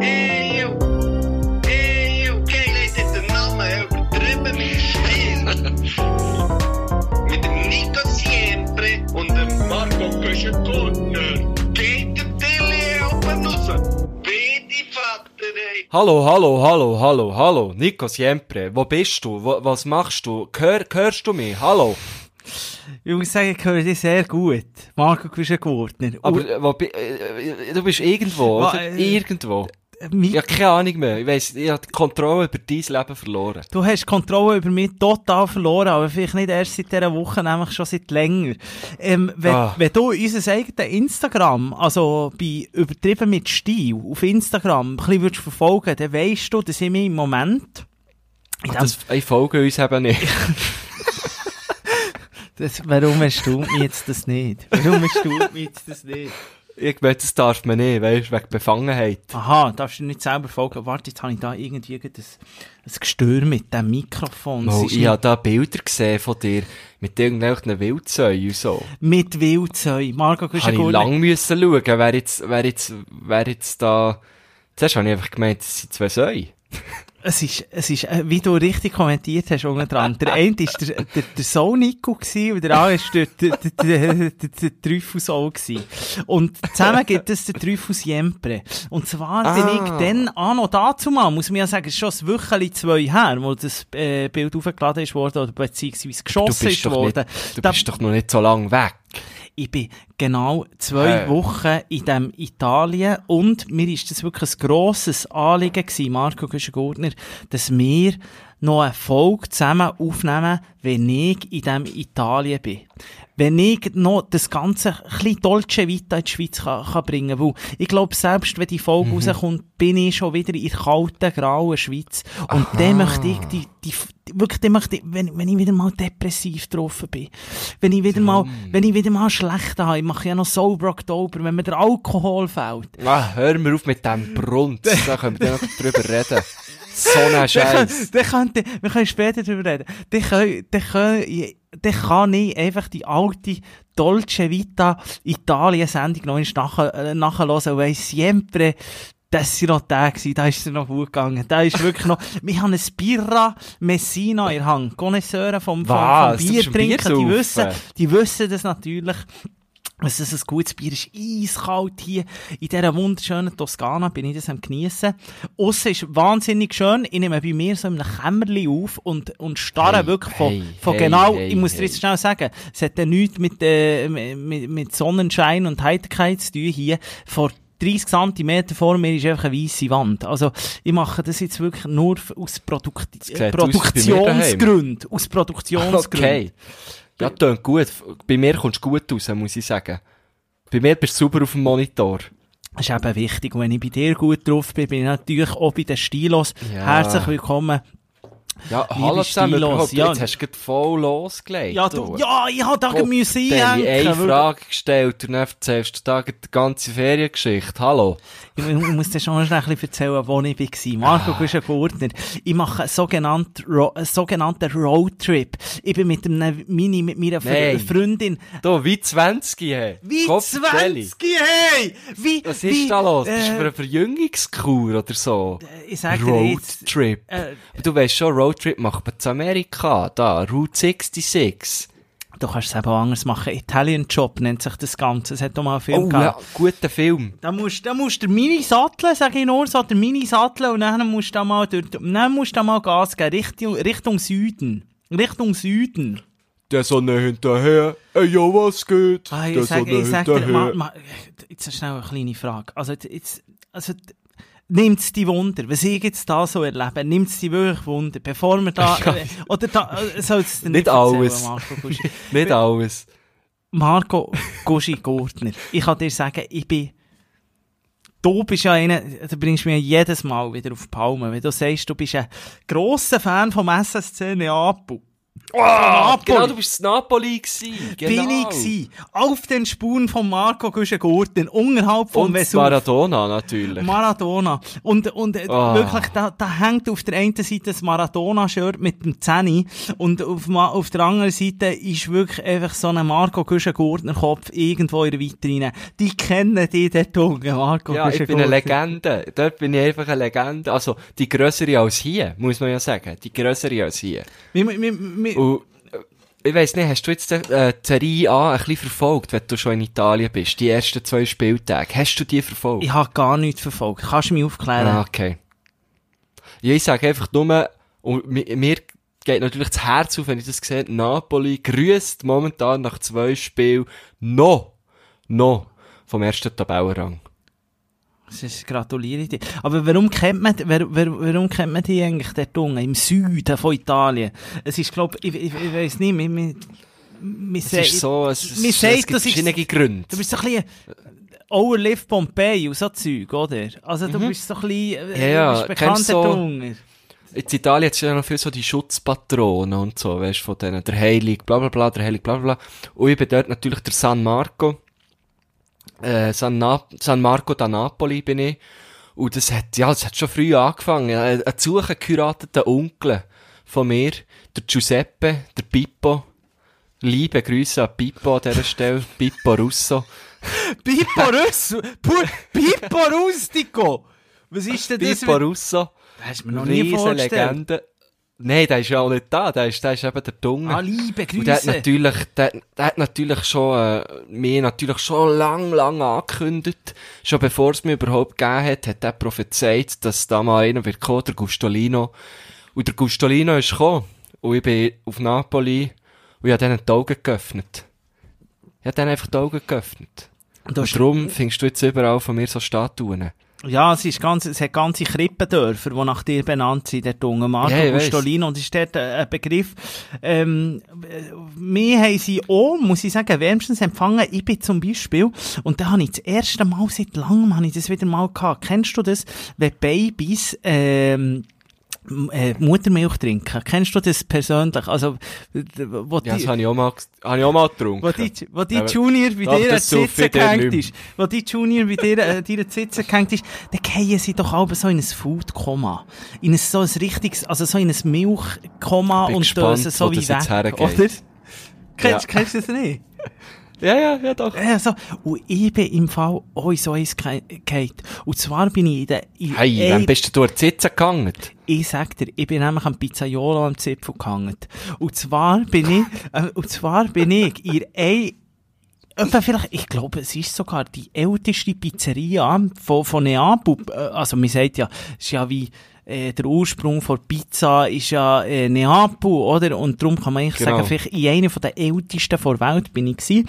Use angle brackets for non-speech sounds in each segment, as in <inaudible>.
Eeuw. Eeuw. Geil ist jetzt der Name übertrieben mit Stil. mit dem Nico Siempre und dem Marco Köschen-Gurtner. Geht der Tilly oben raus. Hallo, hallo, hallo, hallo, hallo. Nico Siempre, wo bist du? Wo, was machst du? Hör, hörst du mich? Hallo. Ich muss sagen, ich höre dich sehr gut. Marco Kuschengurtner. Aber äh, wo, äh, äh, du bist irgendwo, oder? äh, Irgendwo. Ich habe keine Ahnung mehr. Ich weiss, ich habe die Kontrolle über dein Leben verloren. Du hast die Kontrolle über mich total verloren, aber vielleicht nicht erst seit dieser Woche, nämlich schon seit länger. Ähm, wenn, Ah. wenn du unser eigenes Instagram, also bei übertrieben mit Stil, auf Instagram, ein bisschen würdest verfolgen, dann weisst du, dass ich mich im Moment, Ach, das, ich folge uns eben nicht. <laughs> das, warum erstaunt mich jetzt das nicht? Warum erstaunt mich jetzt das nicht? Ich meine, das darf man nicht, weißt du, wegen Befangenheit. Aha, darfst du nicht selber folgen? Warte, jetzt habe ich da irgendwie ein, ein Gestör mit dem Mikrofon. Oh, ich habe da Bilder gesehen von dir mit irgendwelchen Wildsäuen und so. mit Wildsäu. Marco Habe ich lang müssen schauen, wer jetzt, wer jetzt, wer jetzt da... Zuerst habe ich einfach gemeint, es sind zwei Säue. <laughs> Es ist, es ist, äh, wie du richtig kommentiert hast, unten dran. Der eine war der, der, der Sohn Nico gewesen, und der andere war der, der, der, der, der, der Trüffel gewesen. Und zusammen gibt es den Trüffel Siempre. Und zwar bin ich Ah. dann, ah, noch dazu mal, muss man ja sagen, es ist schon ein Wöcheli zwei her, wo das, äh, Bild aufgeladen ist worden, oder beziehungsweise geschossen ist worden. nicht, du Da- bist doch noch nicht so lange weg. Ich bin genau zwei Hä? Wochen in dem Italien und mir ist das wirklich ein grosses Anliegen gewesen, Marco Güschen-Gurtner, dass wir noch eine Folge zusammen aufnehmen, wenn ich in dem Italien bin. Wenn ich noch das Ganze ein bisschen Dolce Vita in die Schweiz kann, kann bringen weil ich glaube, selbst wenn die Folge Mhm. rauskommt, bin ich schon wieder in der kalten, grauen Schweiz. Und dann möchte ich die, die, die wirklich, dann möchte ich, wenn, wenn ich wieder mal depressiv getroffen bin, wenn ich wieder mal, wenn ich wieder mal schlecht habe, ich mache ja noch Sober Oktober, wenn mir der Alkohol fehlt. Ah, hör mir auf mit dem Brunz. Da können wir noch drüber reden. So ein <laughs> Dann, Scheiß. dann könnte, wir können später darüber reden. Dann, können, dann, können, dann kann ich einfach die alte Dolce Vita Italien-Sendung noch einmal nach, äh, nachhören, weil siempre, das sind noch Tage gewesen, da ist es noch gut gegangen. Da ist wirklich noch, <laughs> wir haben ein Birra Messina in der Hand. Connoisseure vom, vom, vom Bier trinken, die wissen, die wissen das natürlich. Es ist ein gutes Bier, ist eiskalt hier. In dieser wunderschönen Toskana bin ich das am geniessen. Aussen ist wahnsinnig schön. Ich nehme bei mir so in einem Kämmerli auf und, und starre Hey, wirklich von, hey, von hey, genau, hey, ich muss dir jetzt schnell sagen, es hat ja nichts mit, äh, mit, mit Sonnenschein und Heiterkeit zu tun hier. Vor 30 cm vor mir ist einfach eine weisse Wand. Also, ich mache das jetzt wirklich nur aus Produkt. Produktionsgründen. Aus Produktionsgründen. Okay. Ja, tönt gut. Bei mir kommst du gut raus, muss ich sagen. Bei mir bist du super auf dem Monitor. Das ist eben wichtig. Und wenn ich bei dir gut drauf bin, bin ich natürlich auch bei den Stilos. Ja. Herzlich willkommen. Ja, hallo zusammen überhaupt. ja. Jetzt hast du voll losgelegt. Ja, du, ja, ich hab da müssen Dann habe ich einhängen. eine Frage gestellt und dann erzählst du da die ganze Feriengeschichte. Hallo. Ich, ich muss dir schon ein bisschen erzählen, wo ich war. Marco Ah. Guschen-Gurtner. Ich mache einen sogenannten, Ro sogenannten Roadtrip. Ich bin mit einem Mini, mit meiner Nein. Freundin. Du, wie 20, hey. Wie Kopfstelle. 20, hey! Wie, Was wie, ist da los? Bist du für Äh, eine Verjüngungskur oder so? ich sag dir Roadtrip. äh, Du weißt schon, Roadtrip macht man zu Amerika. Da, Route 66. du kannst es eben auch anders machen. Italian Job nennt sich das Ganze. Es hat doch mal einen Film Oh gegeben. ja, guter Film. Da musst, da musst du Mini satteln, sag ich nur so, der Mini satteln und dann musst du da mal, durch, dann musst du da mal Gas geben, Richtung, Richtung Süden. Richtung Süden. Der Sonne hinterher. Ey, ja, was geht? Ah, Der ich sag, Sonne ich sag dir, ma, ma, jetzt schnell eine kleine Frage. Also, jetzt, also, nimmt's die Wunder, was ich jetzt da so erlebe, nimmt's die wirklich Wunder, bevor wir da, äh, oder da, äh, soll's dir Nicht erzählen, alles. Marco <laughs> Guschi. Nicht alles. Marco Guschi-Gurtner, ich kann dir sagen, ich bin, du bist ja einer, du bringst mich jedes Mal wieder auf die Palme, wenn du sagst, du bist ein grosser Fan vom SSC Neapel. Oh, Napoli. genau, du bist in Napoli gewesen. Genau. Bin ich gewesen. Auf den Spuren von Marco Güschen-Gurten, unterhalb vom Und Vesuv. Maradona natürlich. Maradona. Und, und Ah. wirklich, da, da hängt auf der einen Seite das Maradona-Shirt mit dem Zeni und auf, auf der anderen Seite ist wirklich einfach so ein Marco Güschen-Gurtner-Kopf irgendwo in der Vitrine. Die kennen die dort unten, Marco Ja, ich bin eine. Legende. Dort bin ich einfach eine Legende. Also, die grössere als hier, muss man ja sagen. Die grössere als hier. Wir, wir, wir, Und, äh, ich weiss nicht, hast du jetzt äh, die Serie A ein bisschen verfolgt, wenn du schon in Italien bist? Die ersten zwei Spieltage. Hast du die verfolgt? ich habe gar nichts verfolgt. Kannst du mich aufklären? Ah, okay. Ja, ich sage einfach nur, und mi- mir geht natürlich das Herz auf, wenn ich das sehe, Napoli grüßt momentan nach zwei Spielen noch, noch vom ersten Tabellenrang. Das ist, gratuliere dir. Aber warum kennt man, wer, wer, warum kennt man die eigentlich dort unten, im Süden von Italien? Es ist, glaub, ich, ich, ich weiss nicht, wir, wir, wir Es ist so, es, es, es sagt, gibt verschiedene Gründe. Du bist so ein bisschen Overlift Pompeii und so Zeug, oder? Also du bist so ein bisschen, äh, Ja, ja, du bist bekannt dort so- unten. In Italien hat es ja noch viel so die Schutzpatronen und so, weißt von denen, der Heilig, bla bla bla, der Heilig, bla bla bla. Und ich bin dort natürlich der San Marco, äh, San, Na San Marco da Napoli bin ich. Und das hat, ja, das hat schon früh angefangen. Ein, ein geheirateten Onkel von mir, der Giuseppe, der Pippo. Liebe Grüße an Pippo an dieser Stelle, <laughs> Pippo Russo. <laughs> Pippo Russo! Pippo Rustico! Was ist denn das? Pippo Russo. Das hast du mir noch nie vorgestellt. Legende. Nein, der ist ja auch nicht da, der ist, der ist eben der Dunge. Ah, liebe Und der hat Grüße. natürlich, der, der hat natürlich schon, äh, mir natürlich schon lang, lang angekündigt. Schon bevor es mir überhaupt gegeben hat, hat er prophezeit, dass da mal einer wird kommen, der Gustolino. Und der Gustolino ist gekommen. Und ich bin auf Napoli und ich habe denen die Augen geöffnet. Ich habe denen einfach die Augen geöffnet. Hast- Und darum findest du jetzt überall von mir so Statuen. Ja, es, ist ganz, es hat ganze Krippendörfer, die nach dir benannt sind, dort unten. Marco Ja. Gustolino, und ist dort äh, ein Begriff. Ähm, äh, wir haben sie auch, muss ich sagen, wärmstens empfangen. Ich bin zum Beispiel, und da habe ich das erste Mal seit langem, habe ich das wieder mal gehabt. Kennst du das, wenn Babys, ähm, äh, Muttermilch trinken? Kennst du das persönlich? Also, wo Ja, die- das habe ich auch mal, habe ich auch mal getrunken. wo die, wo die Aber- Junior bei dir an die saufe Sitze ich dir gehängt ist, wo die Junior bei dir äh, an die Sitze gehängt ist, dann fallen sie doch alle so in ein Food-Koma. In ein, so ein richtiges, also so in ein Milch-Koma und gespannt, dösen so wie weg, oder? Kennst, Ja. kennst du das nicht? <laughs> Ja, ja, ja, doch. Ja, so. Und ich bin im Fall auch in so eins gefallen. Und zwar bin ich in der, in Hey, wann bist du durch die Sitze gegangen? ich sag dir, ich bin nämlich am Pizzaiolo am Zipfel gehangen. Und zwar bin ich, äh, und zwar bin ich in ein, etwa vielleicht, ich glaube, es ist sogar die älteste Pizzeria von, von Neapel. Äh, Also, man sagt ja, es ist ja wie, äh, der Ursprung von Pizza ist ja äh, Neapel, oder? Und darum kann man eigentlich Genau. sagen, vielleicht in einer der ältesten der Welt bin ich gewesen.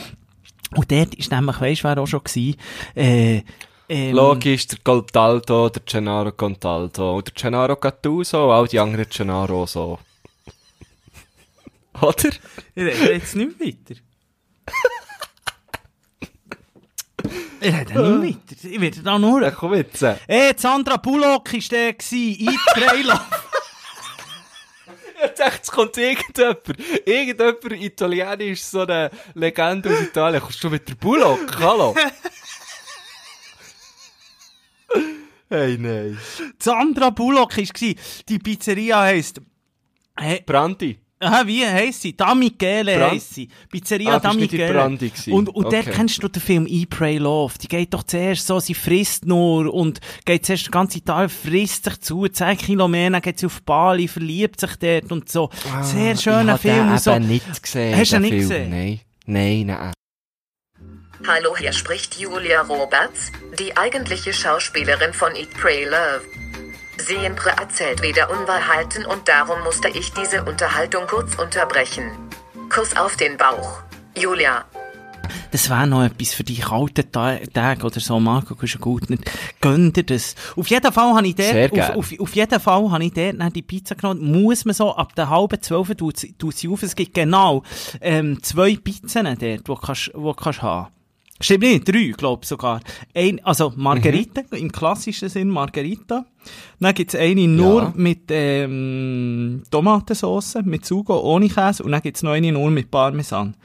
Und dort ist nämlich, weisst wer auch schon gewesen? Äh, ähm, Logisch, der Contaldo, der Gennaro Contaldo, der Gennaro Gattuso und all die anderen Gennaro so. <laughs> Oder? Ich rede jetzt nicht weiter. <laughs> ich rede nicht weiter. Ich werde da nur... Ja, komm jetzt. äh. Hey, Sandra Bullock war der in. Ich <laughs> dachte, es kommt irgendjemand. Irgendjemand Italienisch, so eine Legende aus Italien. Kommst du mit der Bullock? Hallo? <laughs> hey, nein. Sandra Bullock war. Die Pizzeria heisst... Hey, Brandi. Aha, wie heisst sie? Da Michele heisst sie. Pizzeria Ah, Da Michele. Und, und dort Okay. kennst du den Film E Pray Love. Die geht doch zuerst so, sie frisst nur und geht zuerst den ganzen Tag, frisst sich zu, 10 Kilometer, dann geht sie auf Bali, verliebt sich dort und so. Sehr schöner Ah, ich Film. habe so. den nicht gesehen. Hast du ihn nicht Film. gesehen? Nein. Nein, nein. Hallo, hier spricht Julia Roberts, die eigentliche Schauspielerin von Eat, Pray, Love. Siempre erzählt wieder Unwahrheiten und darum musste ich diese Unterhaltung kurz unterbrechen. Kuss auf den Bauch. Julia. Das wäre noch etwas für die kalten Ta Tage oder so, Marco, du bist gut nicht. Gönn dir das. Auf jeden Fall habe ich Sehr dort, auf, auf, auf jeden Fall habe ich dort dann die Pizza genommen. Muss man so, ab der halben zwölf tut sie auf. Es gibt genau, ähm, zwei Pizzen dort, die kannst, die kannst haben. Stimmt nicht, drei, glaube ich sogar. Ein, also Margarita, im klassischen Sinn Margarita. Dann gibt's eine nur Ja. mit ähm, Tomatensauce, mit Sugo, ohne Käse. Und dann gibt's noch eine nur mit Parmesan.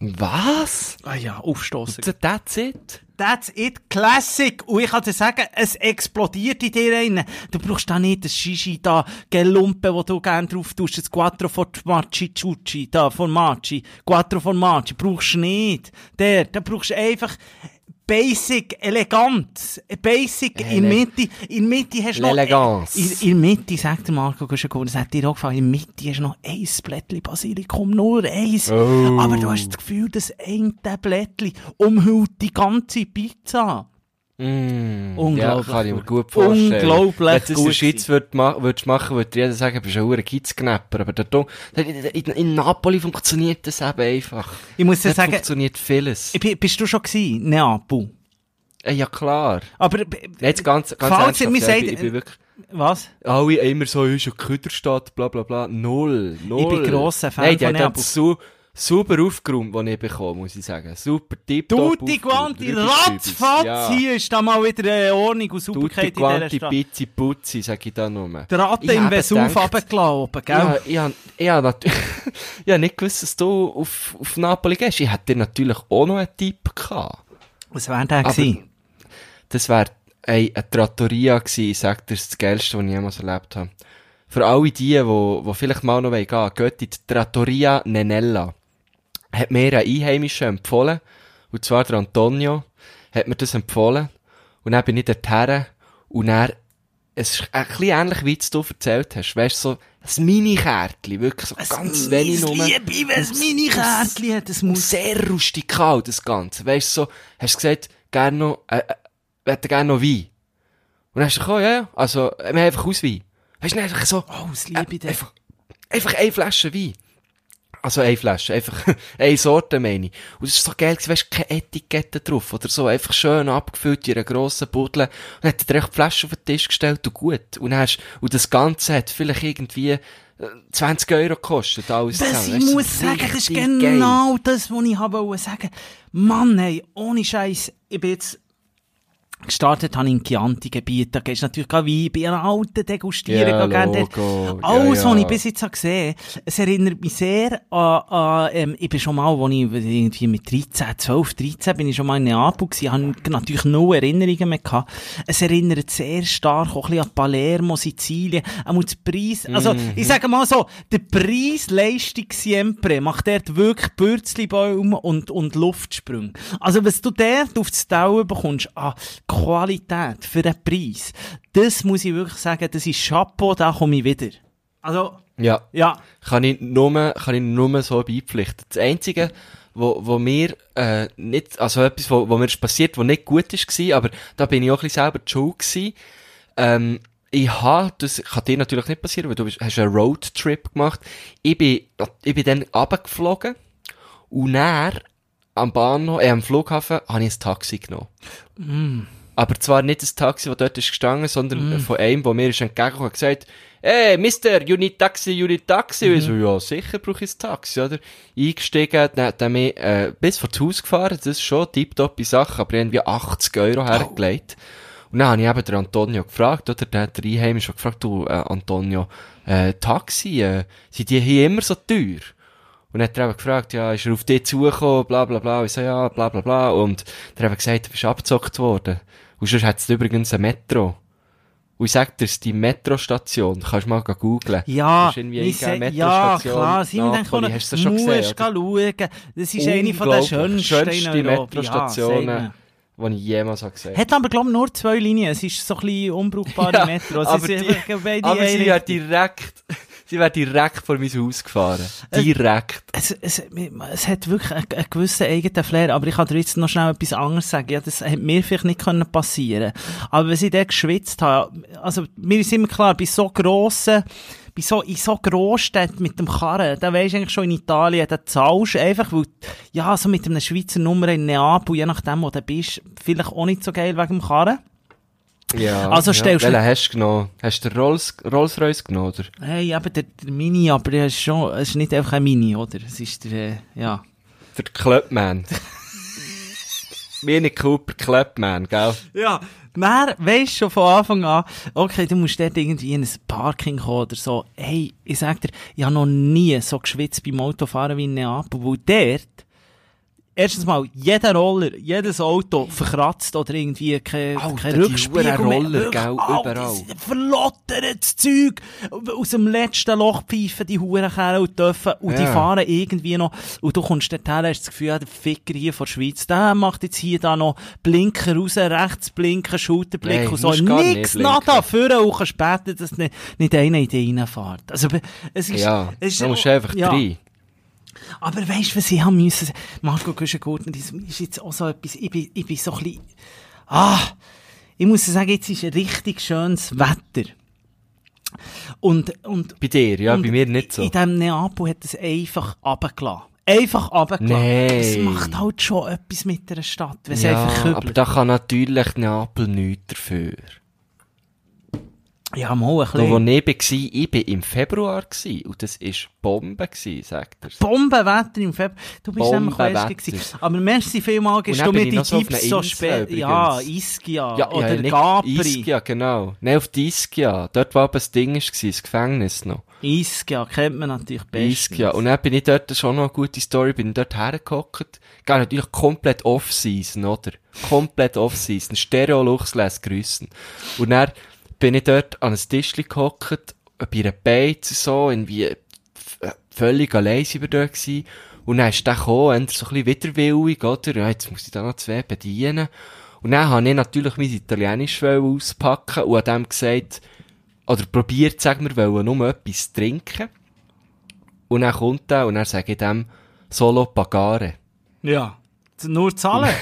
Was? Ah ja, aufstoßen. That's it? That's it, Classic. Und ich kann dir sagen, es explodiert in dir rein. Du brauchst da nicht das Shishi da, Gelumpe, wo du gerne drauf tust, das Quattro Formaggi Chucci, da, Formaggi, Quattro Formaggi, brauchst du nicht. Der, da brauchst du einfach basic, elegant, basic, in Ele- Mitte, in Mitte hast du noch... L'Elegance. In, in Mitte, sagt der Marco Guschenko, das hat dir auch gefallen, in Mitte hast du noch ein Blättchen Basilikum, nur eins. Oh. Aber du hast das Gefühl, das eine Blättchen umhüllt die ganze Pizza. Mm, Unglaublich Ja, kann ich mir gut. vorstellen. Unglaublich Wenn du das in der Schweiz würd ma würdest machen, würde jeder sagen, du bist ein verdammter Kiezknapper. Aber der, in, in, Napoli funktioniert das eben einfach. Ich muss dir Dort sagen, funktioniert vieles. ich, bist du schon gewesen? Neapel. Äh, ja, klar. Aber, Jetzt ganz, ganz Falls ernsthaft, mir sagt, ich, ich bin wirklich, was? alle immer so, ist ja Küderstadt, bla, bla, bla. Null, null. bin grosser Fan Nein, von Neapel. su super aufgeräumt, was ich bekomme, muss ich sagen. Super Tutti aufgeräumt. quanti, ratzfatz, Ja. hier ist da mal wieder äh, Ordnung und Tutti Sauberkeit in dieser Stadt. pizzi, puzzi, sag ich da nur. Der Ratte im habe Vesuv runtergelaufen, gell? Ja, ich habe ich hab natürlich, <laughs> ich hab nicht gewusst, dass du auf, auf Napoli gehst. Ich hätte dir natürlich auch noch einen Tipp gehabt. Was wäre der gewesen? Das wäre eine, eine Trattoria gewesen, ich sag dir, das Geilste, was ich jemals erlebt habe. Für alle die, die, die vielleicht mal noch gehen wollen, geht in die Trattoria Nenella. Hat mir ein Einheimischer empfohlen, und zwar der Antonio, hat mir das empfohlen, und dann bin ich dorthin, und dann, es ist ein bisschen ähnlich, wie du erzählt hast, weißt du, so ein Mini-Kärtchen, wirklich so ganz wenig nur. Liebe, wenn es meine Kärtchen hat, das muss... sehr rustikal, das Ganze. Weißt du, so, hast du gesagt, gerne noch, äh, äh, gerne noch Wein. Und dann hast du gesagt, ja, ja, also, äh, wir haben einfach Auswein. Weißt du, einfach so, Oh, das liebe ich äh, einfach, einfach eine Flasche Wein. Also eine Flasche, einfach <laughs> eine Sorte meine ich. Und es ist so geil, weisst du, keine Etikette drauf oder so, einfach schön abgefüllt in einer grossen Buddel. Und dann hat er dir echt die Flasche auf den Tisch gestellt und gut. Und, hast, und das Ganze hat vielleicht irgendwie äh, 20 Euro gekostet, alles Das, zusammen. ich muss sagen, das ist richtig geil. genau das, was ich habe wollte sagen. Mann, hey, ohne Scheiß, ich bin jetzt gestartet habe ich im Chianti-Gebiet, da gehst du natürlich gerade Wein bei einer alten Degustieren. Gehen gerne. Logo. Ja, Alles, ja. was ich bis jetzt habe gesehen es erinnert mich sehr an, an ähm, ich bin schon mal, als ich irgendwie mit 13, 12, 13 bin ich schon mal in Neapel gewesen, habe natürlich no Erinnerungen mehr gehabt. Es erinnert sehr stark auch ein bisschen an Palermo, Sizilien, auch das Preis, also, Mhm. ich sage mal so, der Preis-Leistung Siempre macht dort wirklich Bürzlibäume und, und Luftsprünge. Also, was du dort auf das Tau bekommst, an Qualität für den Preis, das muss ich wirklich sagen, das ist Chapeau, da komme ich wieder. Also, Ja. ja. kann ich nur, kann ich nur so beipflichten. Das Einzige, wo, wo mir, äh, nicht, also etwas, wo, wo mir ist passiert, wo nicht gut ist gewesen, aber da bin ich auch ein bisschen selber schuld gewesen. Ähm, ich habe, das kann dir natürlich nicht passieren, weil du bist, hast einen Roadtrip gemacht. Ich bin, ich bin dann runtergeflogen und dann, am Bahnhof, äh, am Flughafen, habe ich ein Taxi genommen. Aber zwar nicht das Taxi, das dort ist gestanden, sondern von einem, der mir ist entgegengekommen und gesagt, Hey, Mister, you need taxi, you need taxi. Und ich so, ja, sicher brauche ich ein Taxi, oder? Eingestiegen, dann hat er mich, äh, bis vor das Haus gefahren, das ist schon tipptoppi Sache, aber irgendwie 80 Euro hergelegt. Und dann habe ich eben den Antonio gefragt, oder? Der hat der Einheimische gefragt, du, äh, Antonio, äh, Taxi, äh, sind die hier immer so teuer? Und dann hat er eben gefragt, ja, ist er auf dich zugekommen, bla, bla, bla. Und ich so, ja, bla, bla, bla. Und der hat gesagt, du bist abgezockt worden. Und sonst hat es übrigens ein Metro. Und ich sag dir, die Metrostation, kannst du mal googlen. Ja, Das ist irgendwie ich seh- ja, klar, denkt, Napoli. Hast du das schon gesehen? schauen. Das ist eine von den schönsten, Schönste in Europa. Metrostationen, Ja, die ich jemals habe gesehen Hat aber, glaube ich, nur zwei Linien. Es ist so ein bisschen unbrauchbare <laughs> Ja, Metro. Es aber ist die- Aber sie wäre direkt, sie wäre direkt vor mein Haus gefahren. Direkt. es, es, es hat wirklich einen, einen gewissen eigenen Flair, aber ich kann dir jetzt noch schnell etwas anderes sagen. Ja, das hätte mir vielleicht nicht können passieren Aber wenn ich dort geschwitzt habe, also mir ist immer klar, bei so grossen, bei so, in so Großstädten mit dem Karren, da weisst du eigentlich schon in Italien, da zahlst du einfach, weil, ja, so mit einem Schweizer Nummer in Neapel, je nachdem, wo du bist, vielleicht auch nicht so geil wegen dem Karren. Ja. Also ja. stellst du- Welchen hast du genommen? Hast du den Rolls, Rolls Royce genommen, oder? Hey, eben der, der Mini, aber der ist schon, es ist nicht einfach ein Mini, oder? Es ist der, äh, ja. Der Clubman. Mini Cooper Clubman, gell? Ja, dann weisst schon von Anfang an, okay, du musst dort irgendwie in ein Parking kommen oder so. Hey, ich sag dir, ich habe noch nie so geschwitzt beim Autofahren wie in Neapel, weil dort, erstens mal, jeder Roller, jedes Auto verkratzt oder irgendwie Alter, keine die Rückspiegel. Roller, gell, überall. Verlottertes Zeug. Aus dem letzten Loch pfeifen die Hurenkerlen und dürfen, und die Ja. fahren irgendwie noch, und du kommst dort her, hast das Gefühl, ja, der Ficker hier von der Schweiz, der macht jetzt hier da noch Blinker raus, rechts blinken, Schulterblick Nein, und so. Nix, nada, vorne und kannst beten, dass nicht, nicht einer in dich reinfährt. Also, es ist, Ja, es ist, da musst du einfach ja. rein. Aber weißt du, was ich haben müssen? Marco Güschengurten, das ist jetzt auch so etwas, ich bin, ich bin so ein bisschen, ah, ich muss sagen, jetzt ist ein richtig schönes Wetter. Und, und, Bei dir, ja, bei mir nicht so. In diesem Neapel hat es einfach runtergelassen. Einfach runtergelassen. Nein. Es macht halt schon etwas mit einer Stadt, wenn es Ja, einfach aber kübelt. da kann natürlich Neapel nichts dafür. Ja, mal ein Da, wo bisschen. ich war, ich war im Februar gewesen, und das war Bombe, gewesen, sagt er. Bombenwetter im Februar. Du bist nämlich gewesen. Aber merci vielmals, gibst du mir die Tipps so spät. Ja. Ischia. Ja, oder ja, Capri. Ischia, genau. Nein, auf die Ischia. Dort, wo aber das Ding war, das Gefängnis noch. Ischia, kennt man natürlich bestens. Ischia. Und dann bin ich dort, auch noch eine gute Story, bin ich dort hergehockt. Gehe natürlich komplett off-season, oder? Komplett off-season. Stereo Lux lässt grüssen. Und dann bin ich dort an ein Tischli gehockt, bei einer Beiz so, irgendwie völlig allein sind wir dort gewesen. Und dann ist der gekommen, so ein bisschen widerwillig, oder? Ja, jetzt muss ich da noch zwei bedienen. Und dann habe ich natürlich mein Italienisch auspacken und an dem gesagt, oder probiert, sagen wir, wollen nur etwas trinken. Und dann kommt er und dann sage ich dem Solo Pagare. Ja. Nur zahlen. <laughs>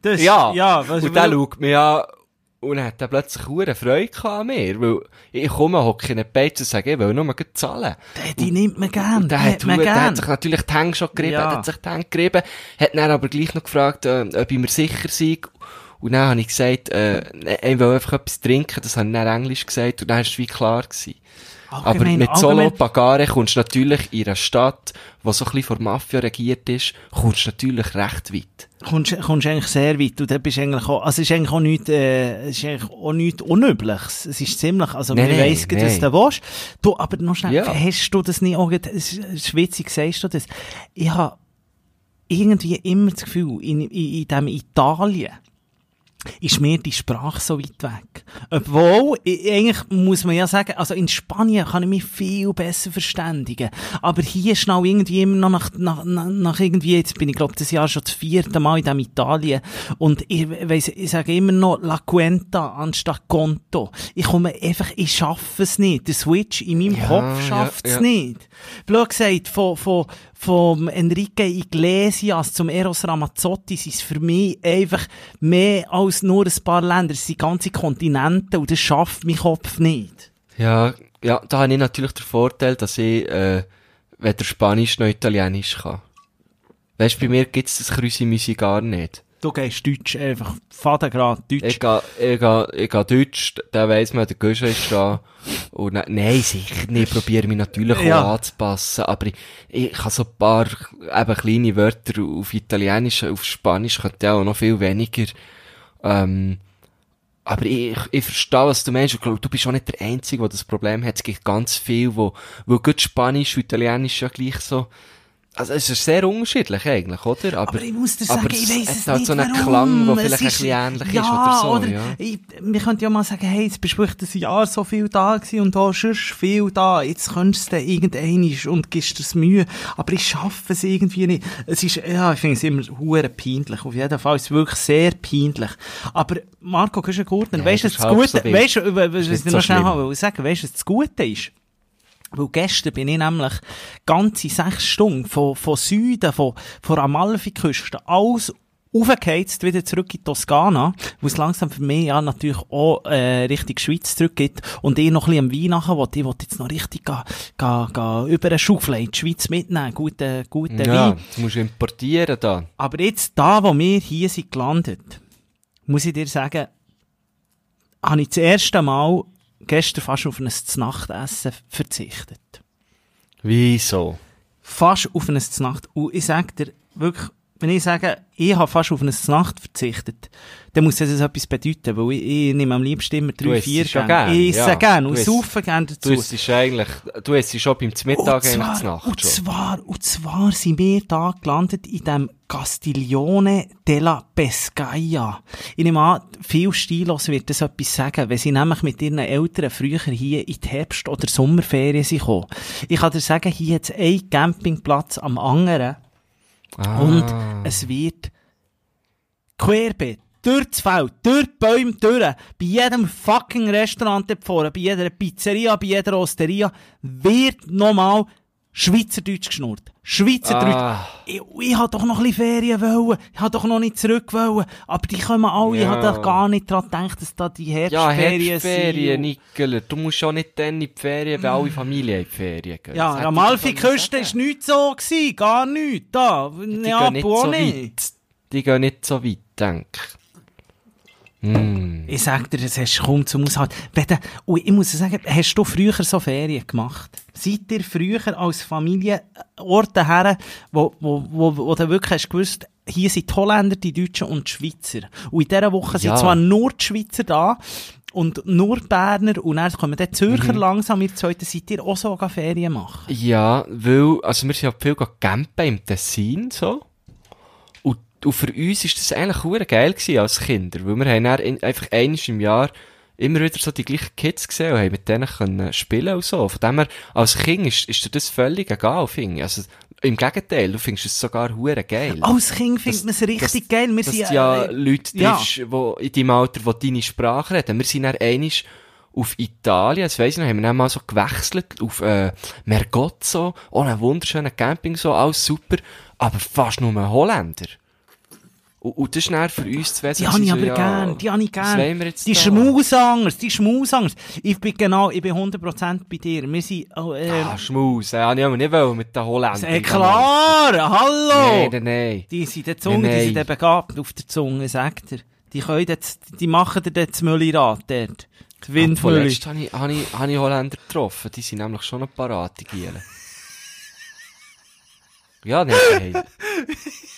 Das, Ja, ja was, und der schaut mich an und dann hat er plötzlich hure Freude an mir, weil ich komme, hocke in den Beiz und sage, ich will nur gleich zahlen. die nimmt man gern. Der hat, man gern. hat sich natürlich die Hände schon gerieben, Ja. er hat sich die Hände gerieben, hat dann aber gleich noch gefragt, äh, ob ich mir sicher sei. Und dann habe ich gesagt, äh, ich will einfach etwas trinken, das habe ich dann Englisch gesagt, und dann war es wie klar gewesen. Aber Allgemein- mit Solo Pagare kommst du natürlich in einer Stadt, die so ein bisschen von Mafia regiert ist, kommst du natürlich recht weit. kommst, kommst eigentlich sehr weit. Und da bist eigentlich auch, also es ist eigentlich auch nichts, äh, es ist eigentlich auch nichts Unübliches. Es ist ziemlich, also Nein, man nein, weiss, nein. du willst. Du, aber noch schnell, Ja. hast du das nicht auch, es ist schwitzig, sagst du das? Ich habe irgendwie immer das Gefühl, in, in, in dem Italien, ist mir die Sprache so weit weg. Obwohl, eigentlich muss man ja sagen, also in Spanien kann ich mich viel besser verständigen. Aber hier schnell irgendwie immer noch nach, nach, nach, irgendwie, jetzt bin ich glaube das Jahr schon das vierte Mal in dem Italien. Und ich weiss, ich sage immer noch La Cuenta anstatt Conto. Ich komme einfach, ich schaffe es nicht. Der Switch in meinem Ja, Kopf ja, schafft es ja. nicht. Blöd gesagt, von, von, vom Enrique Iglesias zum Eros Ramazzotti sind es für mich einfach mehr als nur ein paar Länder. Es sind ganze Kontinente und das schafft mein Kopf nicht. Ja, ja, da habe ich natürlich den Vorteil, dass ich, äh, weder Spanisch noch Italienisch kann. Weißt bei mir gibt's das Krüsi-Müsi gar nicht. Du gehst Deutsch einfach, Fadengrad Deutsch. Ich gehe, ich gehe, ich gehe Deutsch, der weiss man, der Guschen ist da. Und dann, nein, sicher nicht, ich probiere mich natürlich Ja. auch anzupassen, aber ich, ich kann so ein paar, eben kleine Wörter auf Italienisch, auf Spanisch könnte auch noch viel weniger, ähm, aber ich, ich verstehe, was du meinst. Ich glaube, du bist auch nicht der Einzige, der das Problem hat. Es gibt ganz viel, wo, wo gut Spanisch und Italienisch ja gleich so, also es ist sehr unterschiedlich eigentlich, oder? Aber ich muss dir aber sagen, ich es weiss hat es halt nicht so einen warum. Klang, der Es vielleicht ein bisschen ähnlich ist oder so, ja. Ich, wir könnten ja mal sagen, hey, jetzt bist du ein Jahr so viel da gewesen und da sonst viel da. Jetzt könntest du irgendeinisch und gibst dir das Mühe. Aber ich schaffe es irgendwie nicht. Es ist, ja, ich finde es immer hure peinlich. Auf jeden Fall ist es wirklich sehr peinlich. Aber Marco Güschen-Gurtner, Ja, weißt du, das das ist Gute, so weißt du, was Ist ich noch schnell sagen, weißt du, was das Gute ist? Weil gestern bin ich nämlich ganze sechs Stunden von, von Süden, von, von Amalfi-Küste, alles aufgeheizt wieder zurück in Toskana, wo es langsam für mich ja natürlich auch äh, Richtung Schweiz zurückgeht und ich noch ein bisschen am Wein nachher will. Ich will jetzt noch richtig ga, ga, ga über eine Schaufel in die Schweiz mitnehmen, guten, guten Ja, Wein. das musst importieren da. Aber jetzt, da, wo wir hier sind gelandet, muss ich dir sagen, habe ich das erste Mal gestern fast auf ein Znachtessen verzichtet. Wieso? Fast auf ein Znacht. Und ich sag dir, wirklich, wenn ich sage, ich habe fast auf eine Nacht verzichtet, dann muss das etwas bedeuten, weil ich, ich nehme am liebsten immer drei, vier gerne. gern, Ich esse ja. gerne Du und saufe gerne dazu. Du isst eigentlich, du isst schon beim Mittag eigentlich Nacht und schon. zwar, und zwar sind wir da gelandet in dem Castiglione della Pescaia. Ich nehme an, viel Stilos wird das etwas sagen, wenn sie nämlich mit ihren Eltern früher hier in die Herbst- oder Sommerferien sind gekommen. Ich kann dir sagen, hier hat es einen Campingplatz am anderen Ah. und es wird querbeet. Durch das Feld, durch die Bäume, durch. Bei jedem fucking Restaurant dort vorne, bei jeder Pizzeria, bei jeder Osteria, wird nochmal Schweizerdeutsch geschnurrt. Schweizerdeutsch. Ah. Ich, ich hab doch noch ein bisschen Ferien wollen. Ich hab doch noch nicht zurück wollen. Aber die kommen alle. Ich Ja. hab doch gar nicht dran gedacht, dass da die Ja, Herbstferien Herbstferien, sind. Nickeler. Du musst schon nicht dann in die Ferien, weil alle Familien in die Ferien gehen. Ja, am ich können ist nichts so gewesen. Gar nichts. Da. Die gehen Ja, nicht so nicht. weit. Die gehen nicht so weit, denke ich. Hm. Ich sag dir, es hast kaum zum Aushalten. Und ich muss sagen, hast du früher so Ferien gemacht? Seid ihr früher als Familie Orte her, wo, wo, wo, wo du wirklich hast gewusst, hier sind die Holländer, die Deutschen und die Schweizer. Und in dieser Woche Ja. sind zwar nur die Schweizer da, und nur die Berner, und dann kommen die Zürcher Mhm. langsam, ihr zweiten, seid ihr auch so Ferien machen? Ja, weil, also wir sind ja viel campen im Tessin, so. Und, für uns ist das eigentlich hure geil gewesen als Kinder, weil wir haben dann in, einfach einiges im Jahr immer wieder so die gleichen Kids gesehen und haben mit denen können spielen und so. Von dem her, als Kind ist, ist dir das völlig egal, finde ich. Also, im Gegenteil, du findest es sogar hure geil. Als Kind findet man es richtig dass- geil. Wir sind, ja äh, Leute ja. triffst, die in deinem Alter, die deine Sprache reden. Wir sind dann einig auf Italien, das weiss ich noch, haben wir dann mal so gewechselt auf äh, Mergozzo, auch einen wunderschönen Camping, so, alles super, aber fast nur Holländer. Und, und das ist dann für uns zwei Die habe ich aber gern, die habe ich gern. Die da? Schmausangers, die Schmausangers. Ich bin genau, ich bin 100% bei dir. Wir sind, oh, äh, Ah, Schmaus, ja, ich aber nicht wollen mit den Holländern. äh, klar, hallo! Nein, nein, nein. Die sind der Zunge, Nein, die sind eben begabt auf der Zunge, sagt er. Die können jetzt, die machen dir das Mülli-Rad dort. Das Windmülli. Vorletzt habe ich, habe ich, habe ich Holländer getroffen, die sind nämlich schon parat, die Gielen. Ja, nein, hey.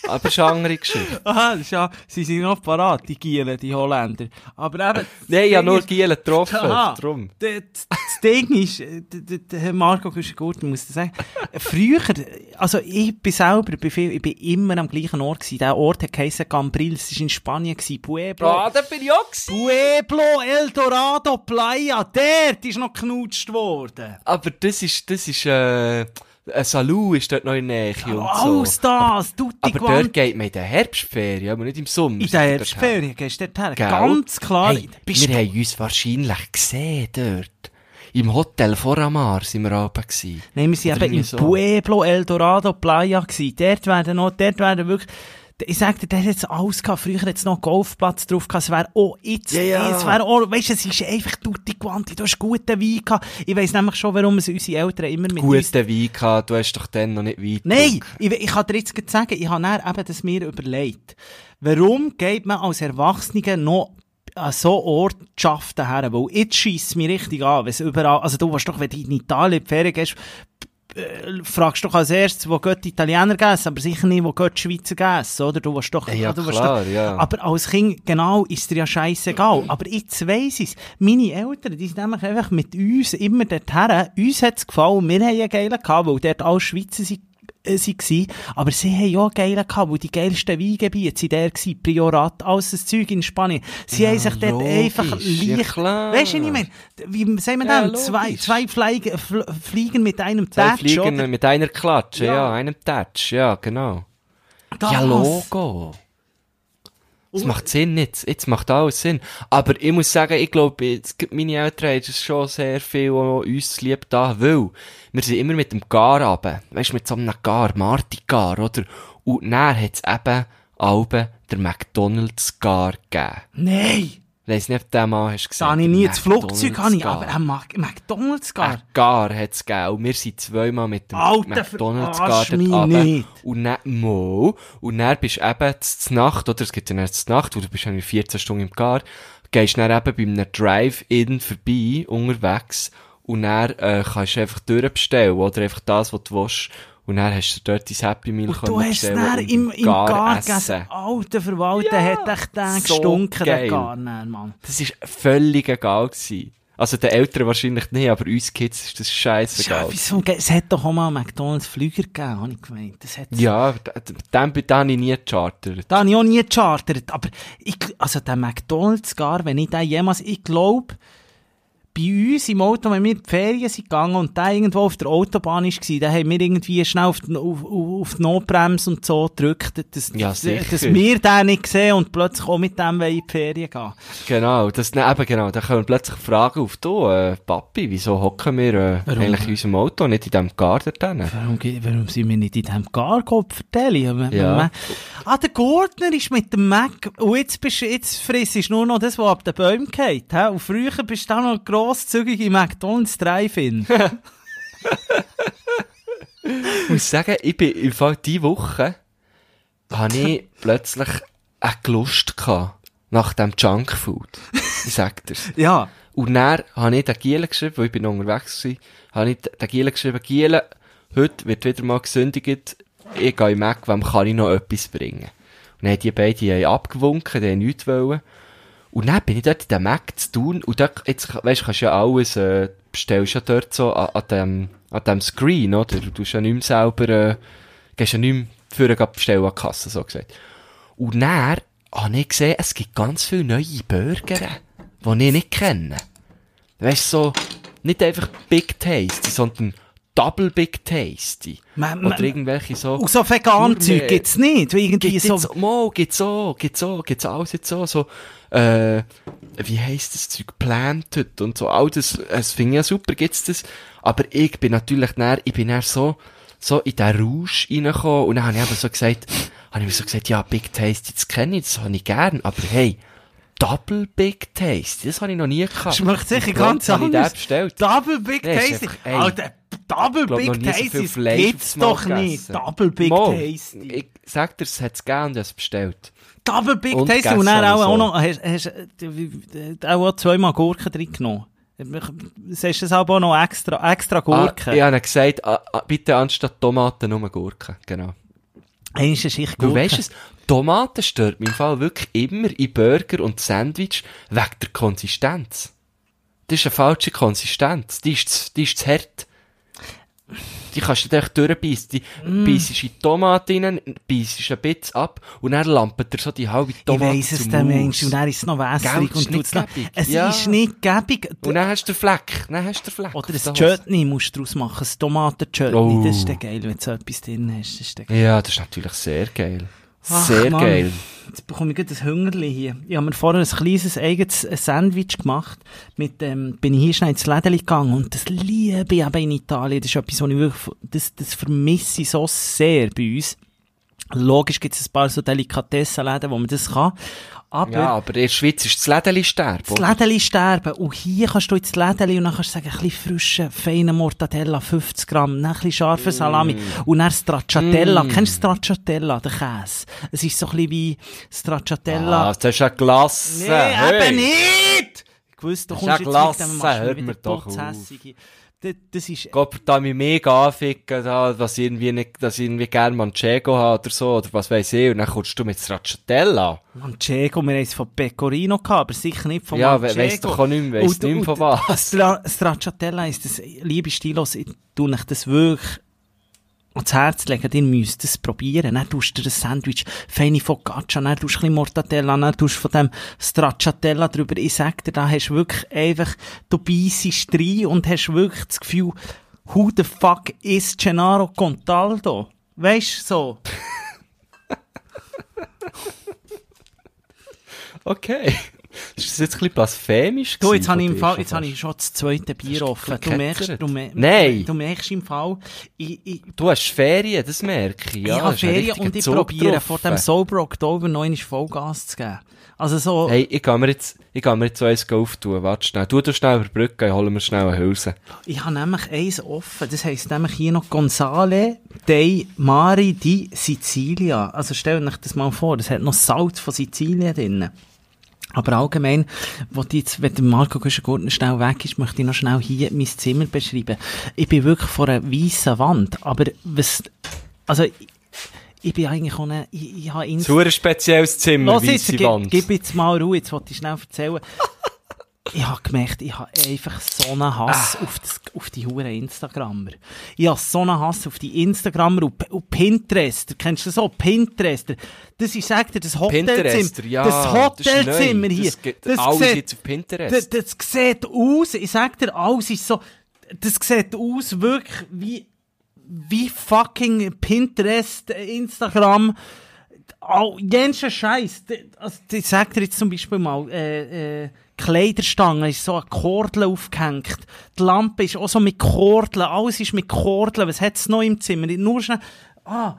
Aber das ist eine andere Geschichte. Aha, das ist ja, sie sind noch parat, die Gielen, die Holländer. Aber eben... Nein, ich habe nur Gielen getroffen, Aha. drum. Das, das Ding ist, äh, Herr Marco gut, muss ich sagen, früher, also ich bin selber, bin viel, ich bin immer am gleichen Ort gewesen. Der Ort hat geheissen Cambril, es war in Spanien gewesen, Pueblo. Ah, da bin ich auch gewesen. Pueblo El Dorado Playa, dort ist noch geknutscht worden. Aber das ist, das ist, äh, ein Salou ist dort noch in der Nähe so. Alles das, du die Aber dort geht man in der Herbstferien, aber nicht im Sommer. In der Herbstferien gehst du dorthin. Gell? Ganz klar. Hey, wir haben uns wahrscheinlich gesehen dort. Im Hotel Foramar sind wir oben gewesen. Nein, wir Oder eben im so. Pueblo El Dorado Playa gewesen. Dort werden noch, dort werden wirklich, ich sag dir, der hat jetzt alles gehabt. Früher hat es noch einen Golfplatz drauf gehabt. Es wäre auch jetzt, Ja, ja. es wäre auch, weisst du, es ist einfach tutti quanti. Du hast guten Wein gehabt. Ich weiss nämlich schon, warum es unsere Eltern immer mit uns Guten Wein gehabt, du hast doch dann noch nicht weit Nein, ich, ich kann dir jetzt sagen, ich habe dann eben das mir überlegt. Warum geht man als Erwachsener noch an so Ortschaften her? Weil jetzt scheisst es mich richtig an, wenn überall, also du willst doch, wenn du in Italien in die Ferien gehst, äh, fragst doch als erstes, wo geht die Italiener gegessen, aber sicher nicht, wo geht die Schweizer gegessen, oder? Du willst doch, Ja, du klar, doch, ja. aber als Kind, genau, ist dir ja scheißegal. <clears throat> Aber jetzt weiss ich's. Meine Eltern, die sind nämlich einfach mit uns immer dorthin. Uns hat's gefallen, wir haben einen geilen gehabt, weil dort alle Schweizer sind, äh, sie gsi, aber sie haben ja geilen gehabt, weil die geilsten Weingebiete sind der gsi, Priorat, alles das Zeug in Spanien. Sie Ja, haben sich dort logisch, einfach ja leicht, klar. weisst du, ich meine? Wie sagen wir Ja, denn? zwei, zwei Fliegen, fl Fliegen mit einem Zwei Fliegen oder? mit einer Klatsche, Ja. ja, einem Touch, ja, genau. Das. Ja, Logo. Das macht Sinn jetzt. Jetzt macht alles Sinn. Aber ich muss sagen, ich glaube, jetzt gibt meine Eltern haben es schon sehr viel uns lieb da, weil wir sind immer mit dem Gar runter. Weißt du, mit so einem Gar, Marti-Gar, oder? Und dann hat es eben Alben der McDonalds-Gar gegeben. Nein! Ich weiss nicht, ob den mal hast gesehen. habe ich nie, das Flugzeug habe ich, aber ein McDonalds gar. Ein Gar hat es gegeben. Wir sind zweimal mit dem Alter, McDonalds verarsch Gar mich dort runter. nicht. Und dann, mo, und dann bist du eben zur Nacht, oder? Es gibt ja zur Nacht, wo du bist irgendwie 14 Stunden im Gar, gehst dann eben bei einem Drive-In vorbei, unterwegs, und dann, äh, kannst du einfach durchbestellen, oder einfach das, was du willst. Und dann hast du dort dein Happy Meal Und du hast dann im, im Gar gegessen. Alter Verwalter, hat echt den so gestunken, der geil. Gar nicht, Mann. Das ist völlig egal gewesen. Also den Eltern wahrscheinlich nicht, aber uns Kids ist das scheißegal. Ja, wieso? Es hat doch auch mal McDonalds Flüger gegeben, habe ich gemeint. Das hat's- Ja, den, den habe ich nie gechartert. Da habe ich auch nie gechartert. Aber ich, also der McDonalds gar, wenn ich den jemals, ich glaube, bei uns im Auto, wenn wir in die Ferien sind gegangen und der irgendwo auf der Autobahn war, dann haben wir irgendwie schnell auf die, auf, auf die Notbremse und so gedrückt, dass, Ja, dass, wir den nicht sehen und plötzlich auch mit dem in die Ferien gehen. Genau, das, ne, eben genau, da kommen plötzlich Fragen auf, du, äh, Papi, wieso hocken wir äh, Warum? eigentlich in unserem Auto, nicht in diesem Garten? Warum, warum sind wir nicht in diesem Garkopf vertellen? Ja. Ah, der Gurtner ist mit dem Mac. Und jetzt, bist, jetzt frisst du nur noch das, was ab den Bäumen geht. hä? Und früher bist du auch noch grosszügig im McDonalds Drive-In. <laughs> Ich muss sagen, ich bin im Fall diese Woche, habe ich plötzlich eine Lust gehabt nach dem Junkfood. Ich sag dir's. <laughs> ja. Und dann habe ich den Gielen geschrieben, weil ich bin unterwegs war, habe ich den Gielen geschrieben, Gielen, heute wird wieder mal gesündigt, ich gehe Mac, wem kann ich noch etwas bringen? Und dann haben die beiden abgewunken, die haben nichts wollen. Und dann bin ich dort in den Mac zu tun, und dort, jetzt, weisst, kannst du ja alles, äh, bestellst ja dort so an, an dem, an dem Screen, oder? Du tust ja nicht mehr selber, äh, gehst ja nicht mehr für eine bestellen an die Kasse, so gesagt. Und dann habe ich gesehen, es gibt ganz viele neue Burger, die ich nicht kenne. Weißt du, so, nicht einfach Big Tasty, sondern Double Big Tasty. Ma- ma- Oder irgendwelche so. Und so Vegan-Zeug gibt's nicht. Wie Irgendwie Gibt's so. Mo, gibt's so, gibt's so, gibt's alles jetzt so, so, äh, wie heisst das Zeug, Planted und so, all das, es finde ich ja super, gibt's das, aber ich bin natürlich näher, ich bin näher so, so in den Rausch reingekommen und dann habe ich eben so gesagt, habe ich mir so gesagt, ja, Big Tasty, das kenne ich, das habe ich gern, aber hey, Double Big Tasty, das habe ich noch nie gehabt. Schmeckt sicher Und prompt ganz anders. Double Big Nee, Tasty. Alter, Double glaub, Big so Tasty Fleisch gibt's Mal doch nicht. gegessen. Double Big Mo, Tasty. Ich sag dir, es hat's gegeben und es bestellt. Double Big Und Tasty. Und dann auch, ich auch so. noch, hast, hast, äh, auch zweimal Gurken drin genommen. Sagst du das aber auch noch extra, extra Ah, Gurken? ich habe gesagt, ah, ah, bitte anstatt Tomaten nur Gurken. Genau. Eine Schicht Du Gurken. weißt es, Tomaten stört mich im Fall wirklich immer in Burger und Sandwich wegen der Konsistenz. Das ist eine falsche Konsistenz. Die ist zu, die ist zu hart. Die kannst du echt durchbeissen. Die Mm. beißt in die Tomate rein, beißt ein bisschen ab und dann lampet dir so die halbe Ich Tomate weiss es, der Maus. Mensch. Und dann ist es noch wässrig. Und nicht noch, es Ja. ist nicht gäbig. Und dann hast du den Fleck. Dann hast du den Fleck. Oder ein. Chutney musst du draus machen. Ein Tomaten-Chutney. Oh. Das ist dann geil, wenn du so etwas drin hast. Das ist dann geil. Ja, das ist natürlich sehr geil. Ach, Sehr Mann. geil. Jetzt bekomme ich ein Hüngerli hier. Ich habe mir vorher ein kleines eigenes Sandwich gemacht. Mit, ähm, bin ich hier schnell ins Läden gegangen und das liebe ich eben in Italien. Das ist etwas, was ich wirklich, das, das vermisse ich so sehr bei uns. Logisch gibt es ein paar so Delikatessenläden, wo man das kann. Aber Ja, aber in der Schweiz ist das Lädeli sterben. das Lädeli sterben. Und hier kannst du ins Lädeli und dann kannst du sagen, ein bisschen frische, feine Mortadella, 50 Gramm, dann ein bisschen scharfe Salami. Mm. Und dann Stracciatella. Kennst du Stracciatella, den Käse? Es ist so ein bisschen wie Stracciatella. Ah, das ist eine Glasse. nee, hey. eben nicht! Ich wusste, du Das kommst ist jetzt mit dem, mir wieder doch. Das, das ist, Gott, da mich mega anficken, da, dass ich irgendwie nicht, dass ich irgendwie gern Manchego habe oder so, oder was weiß ich, und dann kommst du mit Stracciatella. Manchego, wir haben es von Pecorino gehabt, aber sicher nicht von Ja, Manchego. we- weiss doch auch nicht mehr, weiss Und- nicht mehr und von was. Stra Stracciatella ist das, liebe Stilos, ich tue euch das wirklich ans Herz legen, ihr müsst es probieren. Dann tust du das Sandwich feine Focaccia, dann tust du ein bisschen Mortadella, dann tust du von dem Stracciatella drüber. Ich sag dir, da hast du wirklich einfach, du beissest rein und hast wirklich das Gefühl, who the fuck is Gennaro Contaldo? Weisst du, so. <laughs> Okay. Ist das jetzt ein bisschen blasphemisch Du, jetzt habe ich im dir Fall, schon jetzt habe ich schon das zweite Bier offen. Du merkst, du, mer Nein. du merkst im Fall, ich, ich, Du hast Ferien, das merke ich, ja. ich habe ist Ferien und ich Zug probiere drauf. vor dem Sober Oktober noch einmal Vollgas zu geben. Also so, Hey, ich kann mir jetzt, ich kann mir jetzt so eins auftun, warte schnell. Du, du schnell überbrücken, ich hole mir schnell eine Hülse. ich habe nämlich eins offen, das heisst nämlich hier noch Gonzale dei Mari di Sicilia. Also stell euch das mal vor, das hat noch Salz von Sizilien drin. Aber allgemein, wo die jetzt, wenn Marco Güschen-Gurtner schnell weg ist, möchte ich noch schnell hier mein Zimmer beschreiben. Ich bin wirklich vor einer weißen Wand. Aber was Also, ich, bin eigentlich auch nicht, ich, ich habe. Zu ein spezielles Zimmer, weisse gib, Wand. gib jetzt mal Ruhe, jetzt wollte ich schnell erzählen. <laughs> ich habe gemerkt, ich habe einfach so einen Hass Ah. auf, das, auf die huren Instagrammer. Ich habe so einen Hass auf die Instagrammer und, und Pinterest. Kennst du das so? Pinterest. Das ist, sag dir, das Hotelzimmer. Ja. das Hotelzimmer hier. Das geht alles jetzt auf Pinterest. Das, das sieht aus, ich sag dir, alles ist so, das sieht aus wirklich wie, wie fucking Pinterest, Instagram, all, jenschen Scheiß. Also, ich sag dir jetzt zum Beispiel mal, äh, äh, Kleiderstange ist so eine Kordel aufgehängt. Die Lampe ist auch so mit Kordeln. Alles ist mit Kordeln. Was hat's noch im Zimmer? Nur schnell, ah,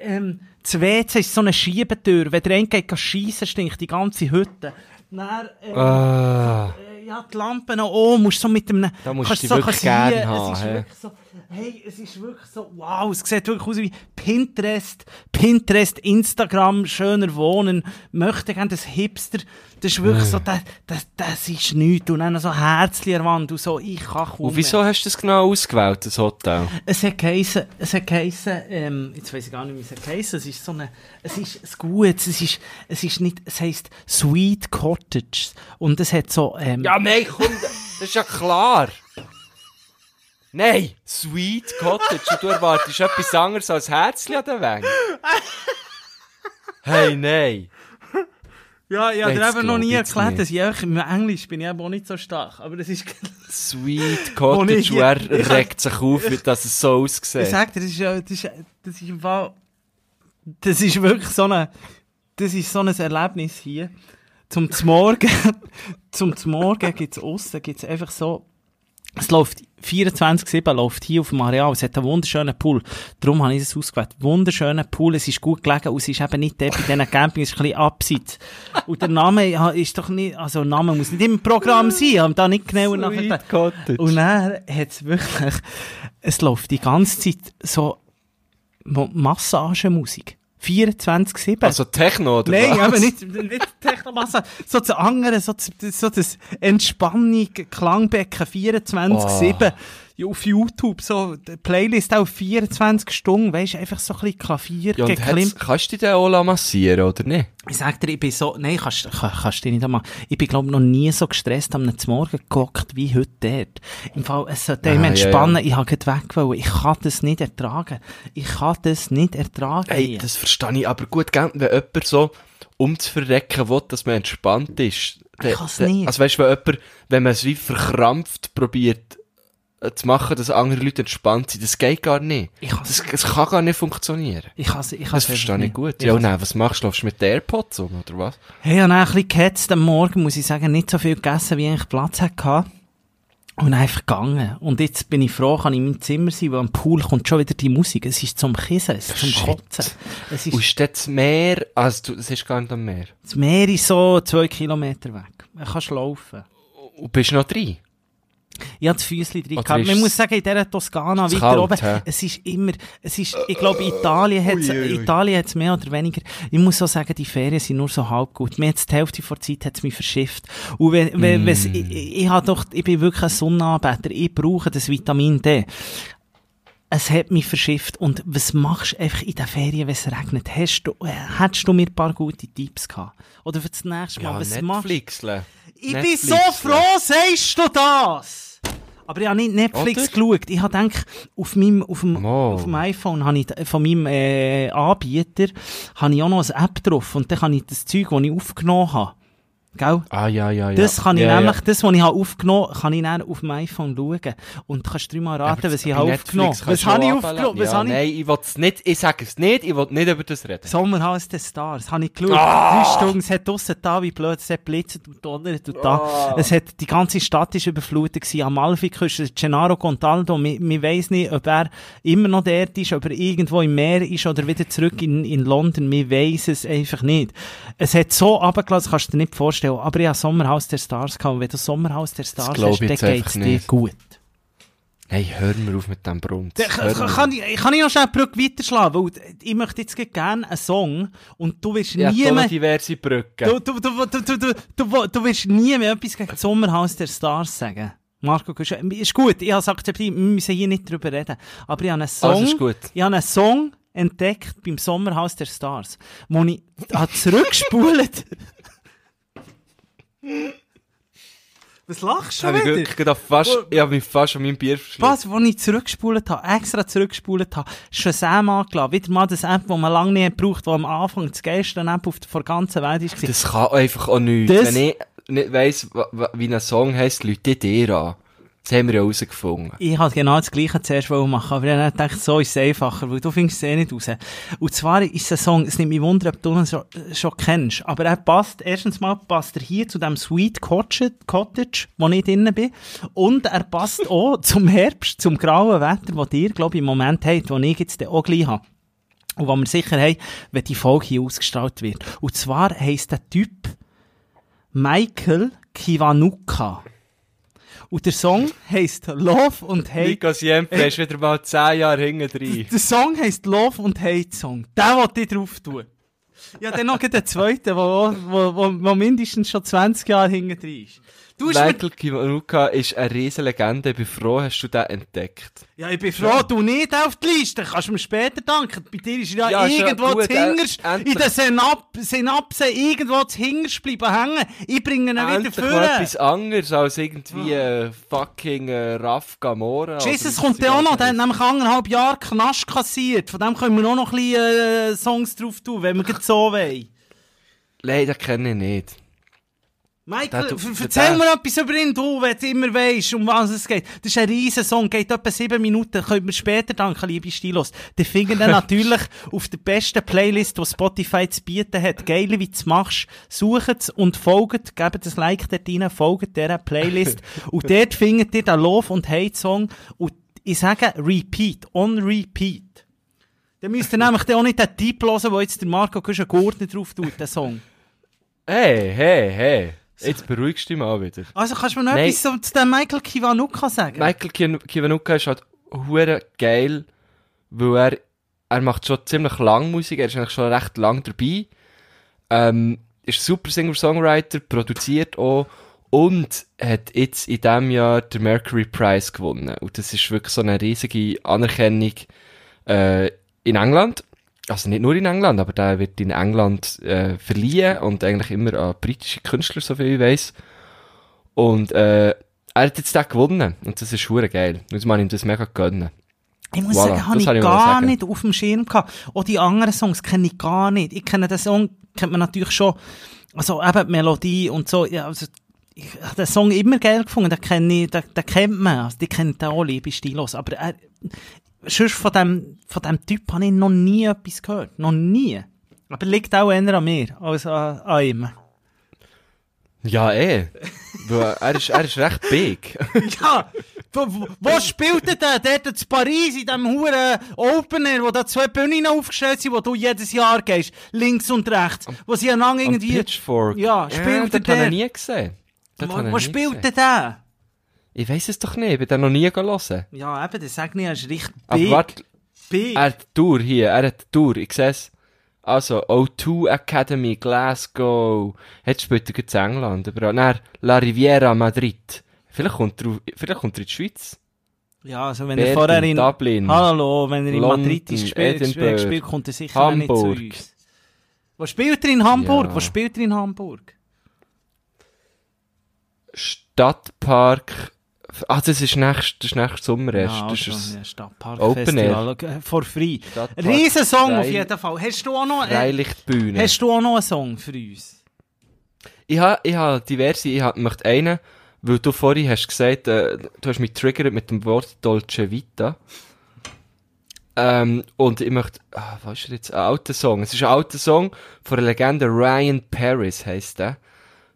ähm, das WC ist so eine Schiebetür. Wenn der eine geht schiessen, stinkt die ganze Hütte. Dann, ähm, Ah. äh, ja, die Lampe noch oben, musst so mit dem... Da musst kannst du so wirklich kassieren. gern haben, Es ist wirklich so, hey, es ist wirklich so, wow, es sieht wirklich aus wie Pinterest, Pinterest, Instagram, schöner Wohnen, möchte gerne das Hipster, das ist wirklich so, das, das, das ist nichts. Und dann so der Wand und so, ich kann kaum Und wieso hast du das genau ausgewählt, das Hotel? es hat geheissen, es hat geheissen, ähm, jetzt weiss ich gar nicht, wie es hat geheissen, es ist so eine, es ist ein Gutes, es ist, es ist nicht, es heisst Sweet Cottage. Und es hat so, ähm, Ja, nein, komm, das ist ja klar. Nein, Sweet Cottage. Und du erwartest etwas anderes als Herzchen an der Wange. Hey, nein. ja, ich habe dir Jetzt eben noch nie ich erklärt, dass ich einfach, im Englisch bin ich eben auch nicht so stark, aber das ist, Sweet <laughs> Cottage, und er <laughs> ich- regt sich auf, wie dass es so ich aussieht. sag dir, das ist ja, das ist, das ist im Fall, das ist wirklich so eine, das ist so ein Erlebnis hier. Zum Morgen, <laughs> zum Morgen gibt's aussen, gibt's einfach so, es läuft 24-7 läuft hier auf dem Areal. Es hat einen wunderschönen Pool. Darum habe ich es ausgewählt. Wunderschöner Pool. Es ist gut gelegen und es ist eben nicht der bei diesen Campings, es ist ein bisschen abseits. Und der Name ist doch nicht, also der Name muss nicht im Programm sein. Ich habe da nicht genauer nachgedacht. Und dann hat es wirklich, es läuft die ganze Zeit so Massagemusik. 24-7. Also Techno, oder Nein, was? eben nicht, nicht Technomasse. So das andere, so, das- so das Entspannung, Klangbecken 24-7. Ja, Auf YouTube, so, die Playlist auch 24 Stunden, weisst du, einfach so ein bisschen Klavier, Ja, geklimmt. kannst du dich den auch massieren, oder nicht? Ich sag dir, ich bin so, nein, kannst, kann, kannst du dich nicht einmal, ich bin, glaub noch nie so gestresst am Morgen gehockt wie heute dort. Im Fall, es sollte Ah, ja, entspannen, ich habe weg wollen. Ich kann das nicht ertragen. Ich kann das nicht ertragen. Hey, hier. das verstehe ich aber gut, gell? wenn jemand so um zu verrecken will, dass man entspannt ist. Der- kann's der- nicht. Also weißt du, wenn jemand, wenn man es wie verkrampft probiert zu machen, dass andere Leute entspannt sind, das geht gar nicht. Ich Das, das kann gar nicht funktionieren. ich kann ich kann's Das verstehe ich gut. Ich Ja, kann's- nein, was machst du? Laufst du mit den AirPods um, oder was? Hey, ich habe dann ein bisschen gehetzt am Morgen, muss ich sagen, nicht so viel gegessen, wie ich Platz hatte. Und einfach gegangen. Und jetzt bin ich froh, kann ich in meinem Zimmer sein, weil am Pool kommt schon wieder die Musik. Es ist zum Kissen, es ist zum. Kotzen. Es Und ist, ist das Meer, also du, das ist gar nicht am Meer. das Meer ist so zwei Kilometer weg. Du kannst laufen. Und bist du noch drin? Ich habe das Füßchen drin gehabt. Man es- muss sagen, in dieser Toskana, weiter kalt, oben, hä? es ist immer, es ist, ich glaube, Italien hat ui. Italien hat's mehr oder weniger, ich muss auch sagen, die Ferien sind nur so halb gut. Mir hat's die Hälfte vor Zeit hat's mich verschifft. Und wenn, wenn, Mm. wenn's- ich, ich, ich hab doch, ich bin wirklich ein Sonnenanbeter, ich brauche das Vitamin D. Es hat mich verschifft. Und was machst du einfach in den Ferien, wenn es regnet? Hast du, äh, hättest du mir ein paar gute Tipps gehabt? Oder für das nächste Mal, Ja, was machst du? Netflixle. Ich bin Netflix, so ja. froh, sagst du das! Aber ich habe nicht Netflix Oder? geschaut. Ich habe gedacht, auf meinem, auf dem, Mo. auf dem iPhone habe ich, von meinem, äh, Anbieter, habe ich auch noch eine App drauf. Und dann kann ich das Zeug, das ich aufgenommen habe, gell? Ah, ja, ja, ja. Das kann ich ja, nämlich, Ja. das, was ich habe aufgenommen habe, kann ich dann auf dem iPhone schauen. Und du kannst dreimal raten, Aber was ich habe aufgenommen kannst Was habe ich aufgenommen? Was ja, habe ich? Nein, ich will's nicht, ich sage es nicht, ich will nicht über das reden. Sommerhaus der Stars. Habe ich geschaut. Ah! Drei Stunden. Es hat draussen da, wie blöd. Es hat blitzet und donnert und da. Ah! Es hat, die ganze Stadt ist überflutet gewesen. Amalfi-Küste. Gennaro Contaldo. Man weiss nicht, ob er immer noch dort ist, ob er irgendwo im Meer ist oder wieder zurück in, in London. Man weiss es einfach nicht. Es hat so runtergelassen, kannst du dir nicht vorstellen. Aber ich habe Sommerhaus der Stars gehabt. Und wenn du Sommerhaus der Stars hast, dann einfach geht's dir nicht. gut. Hey, hör mir auf mit dem Brunz. Kann, ich, kann ich noch schnell die Brücke weiterschlagen? Weil ich möchte jetzt gerne einen Song und du wirst Ja, nie mehr... diverse Brücken. Du, du, du, du, du, du, du, du wirst nie mehr etwas gegen Sommerhaus der Stars sagen. Marco, ist gut, ich habe es akzeptiert, wir müssen hier nicht drüber reden. Aber ich habe einen Song, Also ich habe einen Song entdeckt beim Sommerhaus der Stars, wo ich zurückgespult. <laughs> Was lachst du ich wieder? wirklich gedacht, fast, ich hab mich fast an meinem Bier verschluckt. Was, wo ich zurückgespult habe, extra zurückgespult habe, Shazam angelassen. Wieder mal das App, das man lange nicht gebraucht wo am Anfang das geilste App auf der, ganzen Welt war. Das kann einfach auch nichts. Das- Wenn ich nicht weiss, wie ein Song heisst, Leute dir an. Das haben wir ja herausgefunden. Ich wollte genau das Gleiche zuerst machen, aber dann dachte ich, so ist es einfacher, weil du findest es eh nicht raus. Und zwar ist der Song, es nimmt mich wunder, ob du ihn schon, schon kennst, aber er passt, erstens mal passt er hier zu dem Sweet Cottage, wo ich drinnen bin, und er passt <laughs> auch zum Herbst, zum grauen Wetter, das ihr, glaube ich, im Moment habt, wo ich jetzt auch gleich habe. Und wo wir sicher haben, wenn die Folge hier ausgestrahlt wird. Und zwar heisst der Typ Michael Kiwanuka. Und der Song heisst Love und Hate. Nico Siempre ist wieder mal 10 Jahre hinten drin. Der Song heisst Love und Hate Song. Den wollte ich drauf tun. Ja, dann noch den zweiten, wo, wo, wo, wo mindestens schon 20 Jahre hinten drin ist. Du Michael Kiwanuka ist eine riesen Legende. Ich bin froh, hast du den entdeckt. ja, ich bin froh, du nicht auf die Liste. Kannst du mir später danken. Bei dir ist ja, Ja, ja irgendwo gut, zu hingerst, äh, in den Synap Synapsen irgendwo zu hingerst bleiben hängen. Ich bringe ihn wieder Endlich mal vor. etwas anderes als irgendwie äh, fucking äh, Raf Gamora. Jesus kommt ja auch noch, der hat nämlich anderthalb Jahre Knast kassiert. Von dem können wir auch noch ein bisschen äh, Songs drauf tun, wenn wir gerade so wollen. Nein, den kenne ich nicht. Michael, erzähl mir etwas über ihn, du, wenn du immer weisst, um was es geht. Das ist ein riesen Song, geht etwa sieben Minuten, könnt mir später danken, liebe Stilos. Die finden ihn <laughs> natürlich auf der besten Playlist, die Spotify zu bieten hat. Geil, wie du es machst. Sucht es und folgt, gebt ein Like dort rein, folgt dieser Playlist. <laughs> und dort findet ihr den Love- und Hate-Song. Und ich sage Repeat, on Repeat. Dann müsst ihr nämlich auch nicht den Typ hören, wo jetzt der Marco Gurtner drauf tut, den Song. Hey, hey, hey. Jetzt beruhigst du dich mal wieder. Also kannst du mir noch Nein. etwas zu, dem Michael Kiwanuka sagen? Michael Ki- Kiwanuka ist halt hure geil, weil er, er macht schon ziemlich lang Musik, er ist eigentlich schon recht lang dabei. Ähm, ist super Singer-Songwriter, produziert auch und hat jetzt in diesem Jahr den Mercury Prize gewonnen. Und das ist wirklich so eine riesige Anerkennung äh, in England. Also nicht nur in England, aber der wird in England äh, verliehen und eigentlich immer an britische Künstler, so viel ich weiß. Und äh, er hat jetzt den gewonnen. Und das ist hure geil. Muss man ihm das mega gönnen. Ich muss Voilà, sagen, habe ich ich mal gar sagen. nicht auf dem Schirm gehabt. Auch die anderen Songs kenne ich gar nicht. Ich kenne den Song, kennt man natürlich schon, also eben die Melodie und so, ja, also, ich habe den Song immer geil gefunden, den kenne ich, den, den kennt man, also, die kennt auch liebe Stilos, aber er, sonst von dem, von dem Typ habe ich noch nie etwas gehört. Noch nie. Aber liegt auch eher an mir, als an, an ihm. Ja, eh. Er, ist, er ist recht big. <laughs> Ja, wo, wo, wo spielt er denn? Dort in Paris, in dem huren Opener, wo da zwei Bühnen aufgestellt sind, wo du jedes Jahr gehst. Links und rechts. Wo sie Am irgendwie... Pitchfork. Ja, spielt er das habe der? ich nie gesehen. Habe Wo, wo spielt er denn? Ich weiss es doch nicht, ich bin den noch nie gelesen. Ja, eben, das sag ich, er ist richtig Aber big. warte, big. er hat die Tour hier, er hat die Tour, ich sehe es. Also, O2 Academy, Glasgow. Jetzt spielt er in England, aber dann La Riviera, Madrid. Vielleicht kommt er, vielleicht kommt er in die Schweiz. ja, also wenn Berlin, er vorher in... Dublin. Hallo, wenn er in London, Madrid ist gespielt, gespielt, kommt er sicher auch nicht zu Hamburg. uns. Wo spielt er in Hamburg? Ja. Wo spielt er in Hamburg? Stadtpark. Ah, das ist nächst, das ist nächstes Sommer erst. Ja, das also, ist Stadtpark Open Festival, äh, for free. Stadtpark Riesensong auf jeden Fall. Hast du auch noch... Äh, Freilichtbühne. Hast du auch noch einen Song für uns? Ich habe ich ha diverse, ich möchte einen, weil du vorhin hast gesagt, äh, du hast mich triggert mit dem Wort Dolce Vita. Ähm, und ich möchte, ah, was ist jetzt, ein alter Song. Es ist ein alter Song von der Legende Ryan Paris heisst der.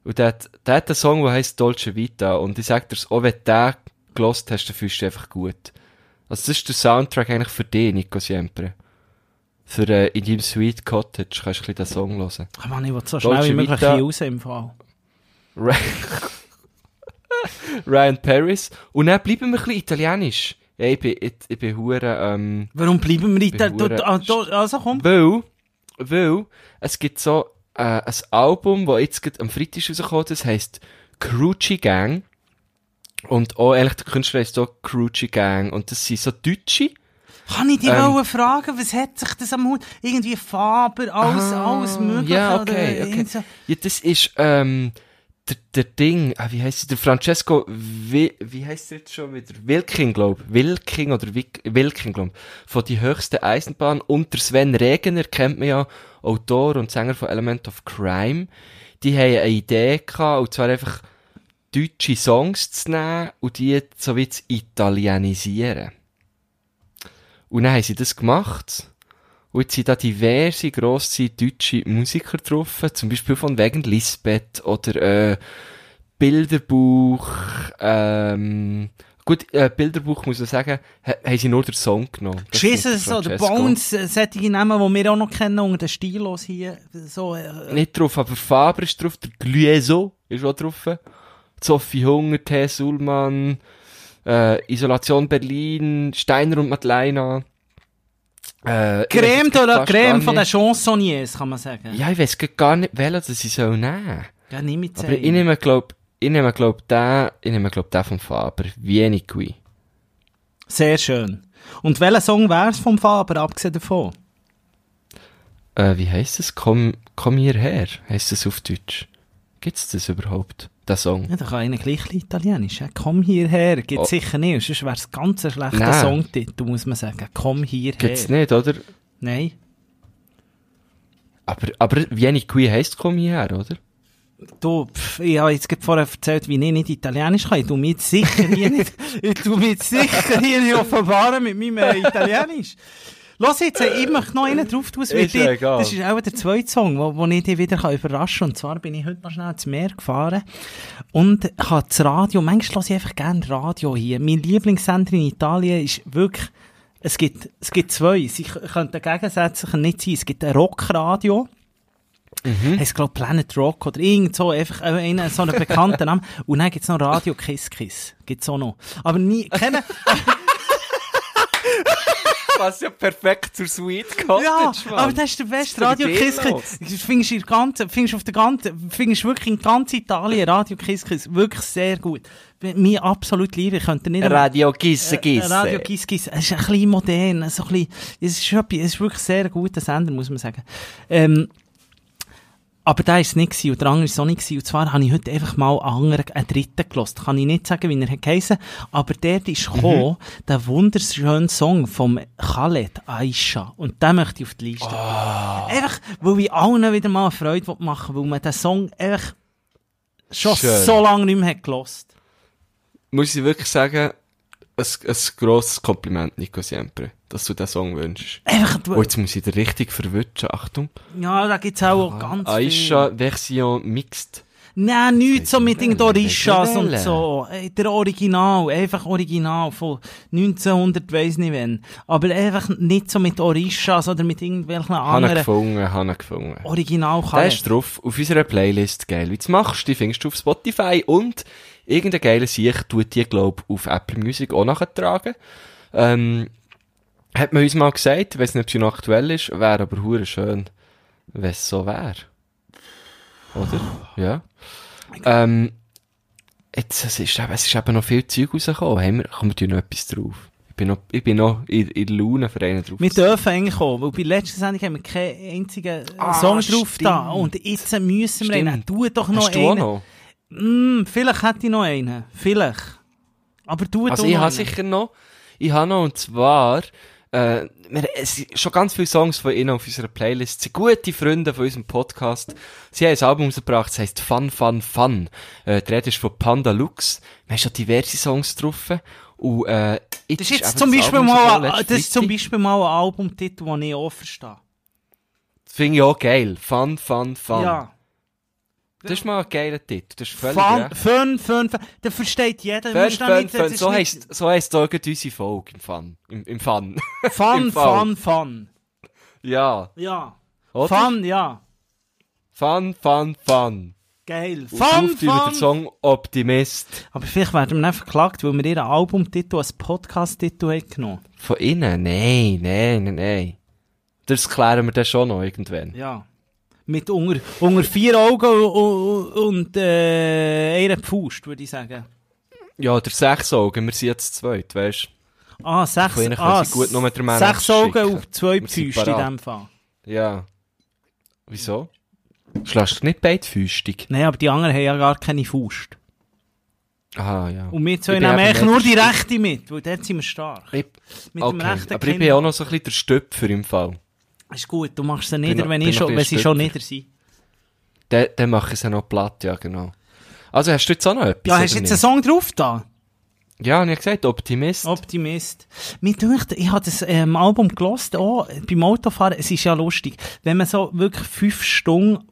Und der hat, der hat einen Song, der heisst Dolce Vita. Und ich sag dir's, auch wenn du den gelost hast, dann fühlst du dich einfach gut. Also das ist der Soundtrack eigentlich für dich, Nico Siempre. Für, äh, in deinem Sweet Cottage kannst du ein bisschen den Song hören. Ach man, ich will so Dolce schnell wie möglich hier raus im Fall. <laughs> Ryan, Paris. Und dann bleiben wir ein bisschen italienisch. Ja, ich bin, ich, ich bin hure, ähm, Warum bleiben wir hure- ah, Also komm. weil, weil, es gibt so, äh, ein Album, das jetzt gerade am Freitag rausgekommen ist, das heisst Crucci Gang. Und auch eigentlich der Künstler heisst auch Crucci Gang. Und das sind so Deutsche. Kann ich dich Ähm. fragen, was hat sich das am Hut? Irgendwie Faber, alles, Ah, alles mögliche? Ja, oder okay, okay. so- Ja, das ist, ähm, der, der Ding, ah, wie heisst der Francesco, wie, wie heisst er jetzt schon wieder? Wilking, glaub, Wilking oder Wick, Wilking, glaub, von die höchste Eisenbahn und der Sven Regener kennt man ja, Autor und Sänger von Element of Crime. Die haben eine Idee gehabt, und zwar einfach deutsche Songs zu nehmen und die so wie zu italienisieren. Und dann haben sie das gemacht. Und jetzt sind da diverse grosse deutsche Musiker drauf, zum Beispiel von wegen Lisbeth oder äh, Bilderbuch. Ähm, gut, äh, Bilderbuch muss ich sagen, ha, haben sie nur den Song genommen. Das Jesus der oder Francesco. Bones, äh, solche Namen, die wir auch noch kennen, unter den Stilos hier. So, äh, Nicht drauf, aber Faber ist drauf, der Glieso ist auch drauf. Sophie Hunger, T. Sullmann, äh, Isolation Berlin, Steiner und Madeleine. Äh, ich Creme de la Creme von den. Chansonniers, kann man sagen. Ja, ich weiß gar nicht, welchen ich soll nehmen. Ja, nimm mit Aber ich nehme, glaub, ich nehme, glaub, den, ich nehme, glaub, den vom Faber. Vieni qui. Sehr schön. Und welcher Song wär's vom Faber, abgesehen davon? Äh, wie heisst es? Komm, komm hierher, heisst es auf Deutsch. Gibt's das überhaupt? Der Song? Ja, da kann einer gleich Italienisch. Ja. Komm hierher. Gibt Oh. sicher nicht. Sonst wär's ganz ein schlechter Nein. Songtitel, muss man sagen. Komm hierher. Gibt's nicht, oder? Nein. Aber, aber Vieni qui heisst komm hierher, oder? Du, pff, ich habe jetzt gerade vorher erzählt, wie ich nicht Italienisch kann. Ich tu mich jetzt sicher hier nicht, <laughs> ich tu mich sicher hier nicht offenbaren mit meinem Italienisch. Los jetzt, äh, ich möchte noch einen drauf tun. wird Ist egal. Das ist auch der zweite Song, wo, wo ich dich wieder kann überraschen kann. Und zwar bin ich heute noch schnell ins Meer gefahren und habe das Radio, manchmal höre ich einfach gerne Radio hier. Mein Lieblingssender in Italien ist wirklich, es gibt, es gibt zwei, sie könnten gegensätzlich nicht sein. Es gibt ein Rockradio. Mhm. Heißt, glaub, Planet Rock oder irgend so, einfach äh, einen, so einen bekannten Namen. Und dann gibt's noch Radio Kiss Kiss. Gibt's auch noch. Aber nie, kennen, <laughs> <laughs> Was ja perfekt zur Suite ja, aber das ist der beste Radio. Kiss. Findest du ganzen, findest auf der ganzen, findest wirklich in ganz Italien Radio Kiss. Wirklich sehr gut. Mir absolut liebe. Ich könnte nicht Radio Gisse Äh, Gisse. Radio Kiss Kiss. Es ist ein bisschen modern, so ein bisschen, es ist, es ist wirklich sehr guter Sender, muss man sagen. Ähm, aber der war es nicht und der andere war es auch nicht gewesen. Und zwar habe ich heute einfach mal einen anderen, einen dritten gelost. Kann ich nicht sagen, wie er geheissen, aber der ist gekommen, der wunderschöne Song vom Khaled Aisha. Und den möchte ich auf die Liste. Einfach, weil ich allen wieder mal eine Freude machen will, weil man den Song einfach schon Schön. so lange nicht mehr hat gelost. Muss ich wirklich sagen, ein, ein grosses Kompliment, Nico Siempre, dass du den Song wünschst. Einfach, Oh, jetzt muss ich dir richtig verwutschen. Achtung. ja, da gibt's auch ganz viel. Aisha Version Mixed. Nein, nichts so mit den Dorishas und so. Äh, Der Original, einfach Original von 1900, weiss nicht wann. Aber einfach nicht so mit Orishas oder mit irgendwelchen Habe anderen. gefunden, habe gefunden. Original Der kann ist drauf auf unserer Playlist. Geil. Wie du machst, die findest du auf Spotify und irgendein geiler Sieg tut die, glaub auf Apple Music auch nachtragen. Ähm, hat man uns mal gesagt, ich weiss nicht, ob sie noch aktuell ist, wäre aber hure schön, wenn es so wäre. Oder? Ja. Ähm, jetzt, es ist, eben- es ist eben noch viel Zeug rausgekommen. Haben wir, kommen wir noch etwas drauf? Ich bin noch, ich bin noch in, in der Laune für einen drauf. Wir dürfen eigentlich auch, weil bei der letzten Sendung haben wir keinen einzigen Ah, Song drauf da. stimmt. Und jetzt müssen wir Stimmt. einen. Tu doch noch Hast du auch einen. noch? Mm, vielleicht hätte ich noch einen. Vielleicht. Aber tu Also doch ich noch habe einen. sicher noch, ich habe noch, und zwar, äh, wir, es sind schon ganz viele Songs von ihnen auf unserer Playlist, sie sind gute Freunde von unserem Podcast. Sie haben ein Album rausgebracht, das heisst Fun, Fun, Fun. Äh, die Rede ist von Panda Lux. Wir haben schon diverse Songs drauf. Und, äh, Das ist jetzt zum Beispiel Album mal, das ist zum. Beispiel mal ein Albumtitel, den ich auch verstehe. Das finde ich auch geil. Fun, Fun, Fun. Ja. Das ist mal ein geiler Titel. Das ist völlig Fun, recht. fun, fun, fun. Da versteht jeder. Fun, fun, nicht- das fun. So nicht- heisst, so heisst gerade unsere Folge im Fun. Im, im Fun. Fun, <laughs> im fun, fun. ja. Ja. Oder? Fun, ja. Fun, Fun, Fun. Geil. Fun, tun wir den fun. Song Optimist. Aber vielleicht werden wir dann verklagt, weil wir ihren Albumtitel als Podcast-Titel haben genommen. Von innen? Nein, nein, nein, nein. Das klären wir dann schon noch irgendwann. Ja. Mit unter, unter vier Augen und, und äh, einer Pfust, würde ich sagen. Ja, der sechs Augen, wir sind jetzt zweit, weißt Ah, sechs, können ah, gut nur den Mann sechs Augen schicken. auf zwei Füße in dem Fall. Ja. Wieso? Schlägst du nicht beidfüßig? Nein, aber die anderen haben ja gar keine Faust. Aha, ja. Und wir zwei nehmen eigentlich nur die rechte mit, weil dort sind wir stark. Ich, Mit dem okay, rechten aber ich bin auch noch so ein bisschen der Stöpfer im Fall. Ist gut, du machst sie nieder, noch- wenn, ich schon, wenn sie schon nieder sind. Dann, dann mache ich sie noch platt, ja, genau. Also hast du jetzt auch noch etwas? Ja, hast du jetzt einen nicht? Song drauf da? Ja, und ich habe gesagt, Optimist. Optimist. Mir dünkt, ich habe das ähm, Album gelost, auch beim Autofahren. Es ist ja lustig, wenn man so wirklich fünf Stunden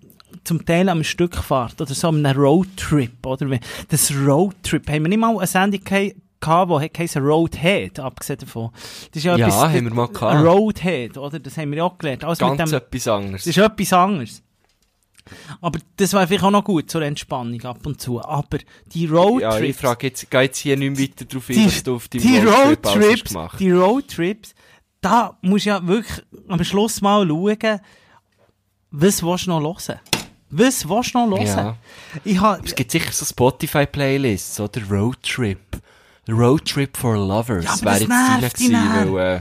zum Teil am Stück fährt oder so einem Roadtrip, oder? Das Roadtrip, haben wir nicht mal eine Sendung gehabt, die heisst Roadhead, abgesehen davon. Das ist ja, Ja, etwas, haben wir mal gehabt. Roadhead, oder? Das haben wir ja auch gelernt. Mit Ganz dem, etwas anderes. das ist etwas anderes. Aber das wäre vielleicht auch noch gut zur Entspannung ab und zu. Aber die Roadtrips... ja, ich frage jetzt, geh jetzt hier nicht weiter drauf ein, die, was du auf deinem die Roadtrips, gemacht die Roadtrips, da musst du ja wirklich am Schluss mal schauen, was willst du noch hören? Was willst du noch hören? Ja. Ich hab, Es gibt sicher so Spotify-Playlists, oder? Roadtrip. Roadtrip for Lovers. Ja, wäre jetzt dich gewesen, weil, äh,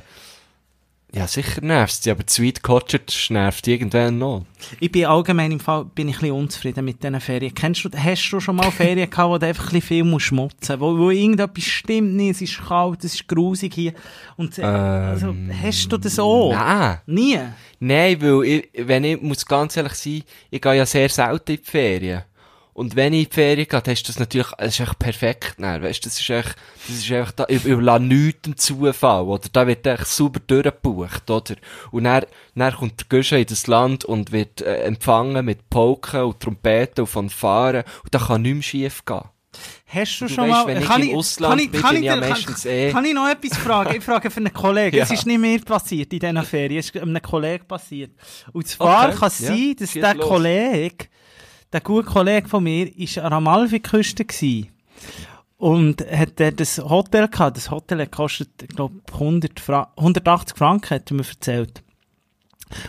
ja, sicher nervt sie, aber Sweet Cottage nervt irgendwann noch. ich bin allgemein im Fall bin ich ein bisschen unzufrieden mit diesen Ferien. Kennst du, hast du schon mal Ferien gehabt, wo du einfach ein bisschen viel musst schmutzen wo, wo irgendetwas stimmt nicht, es ist kalt, es ist grusig hier. Und, äh, also, hast du das auch? Nein. Nie? Nein, weil ich, wenn ich, muss ganz ehrlich sein, ich gehe ja sehr selten in die Ferien. Und wenn ich in die Ferien gehe, dann ist das natürlich, das ist echt perfekt, dann, weißt, das ist echt, das ist echt, da, ich überlasse nichts dem Zufall, oder? Da wird echt super durchgebucht, oder? Und dann, dann kommt der Guschen in das Land und wird äh, empfangen mit Polken und Trompeten und Fanfaren, und da kann nichts mehr schief gehen. Hast du, Du schon weisst, mal... wenn ich kann im Ausland bin, bin ich ja kann, eh- kann ich noch etwas fragen? Ich frage für einen Kollegen. <laughs> Ja. Es ist nicht mir passiert in diesen Ferien. Es ist einem Kollegen passiert. Und zwar Okay, kann es ja, sein, dass schieß der los. Kollege, der gute Kollege von mir, ist an der Amalfi-Küste und hat dort das Hotel gehabt. Das Hotel hat kostet, ich glaube, 100 Fra 180 Franken, hat er mir erzählt.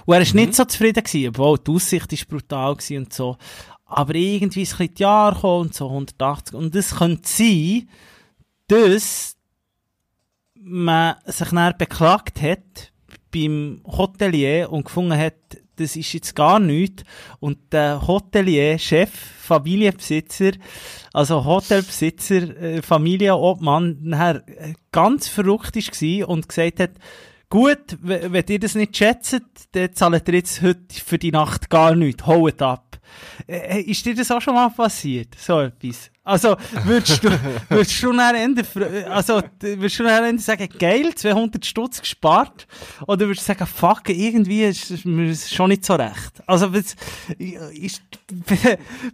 Und er war nicht so zufrieden gewesen, obwohl die Aussicht ist brutal gewesen und so. Aber irgendwie ist ein bisschen die Jahre gekommen und so 180. Und es könnte sein, dass man sich dann beklagt hat beim Hotelier und gefunden hat, das ist jetzt gar nichts. Und der Hotelier, Chef, Familienbesitzer, also Hotelbesitzer, äh, Familienobmann, nachher äh, ganz verrückt war und gesagt hat, gut, wenn ihr das nicht schätzt, dann zahlt ihr jetzt heute für die Nacht gar nichts, holt ab. Äh, ist dir das auch schon mal passiert? So etwas? Also, würdest du, würdest du dann fr- also, würdest du dann eher sagen, geil, 200 Stutz gespart? Oder würdest du sagen, fuck, irgendwie ist ist mir schon nicht so recht? Also, was- ist,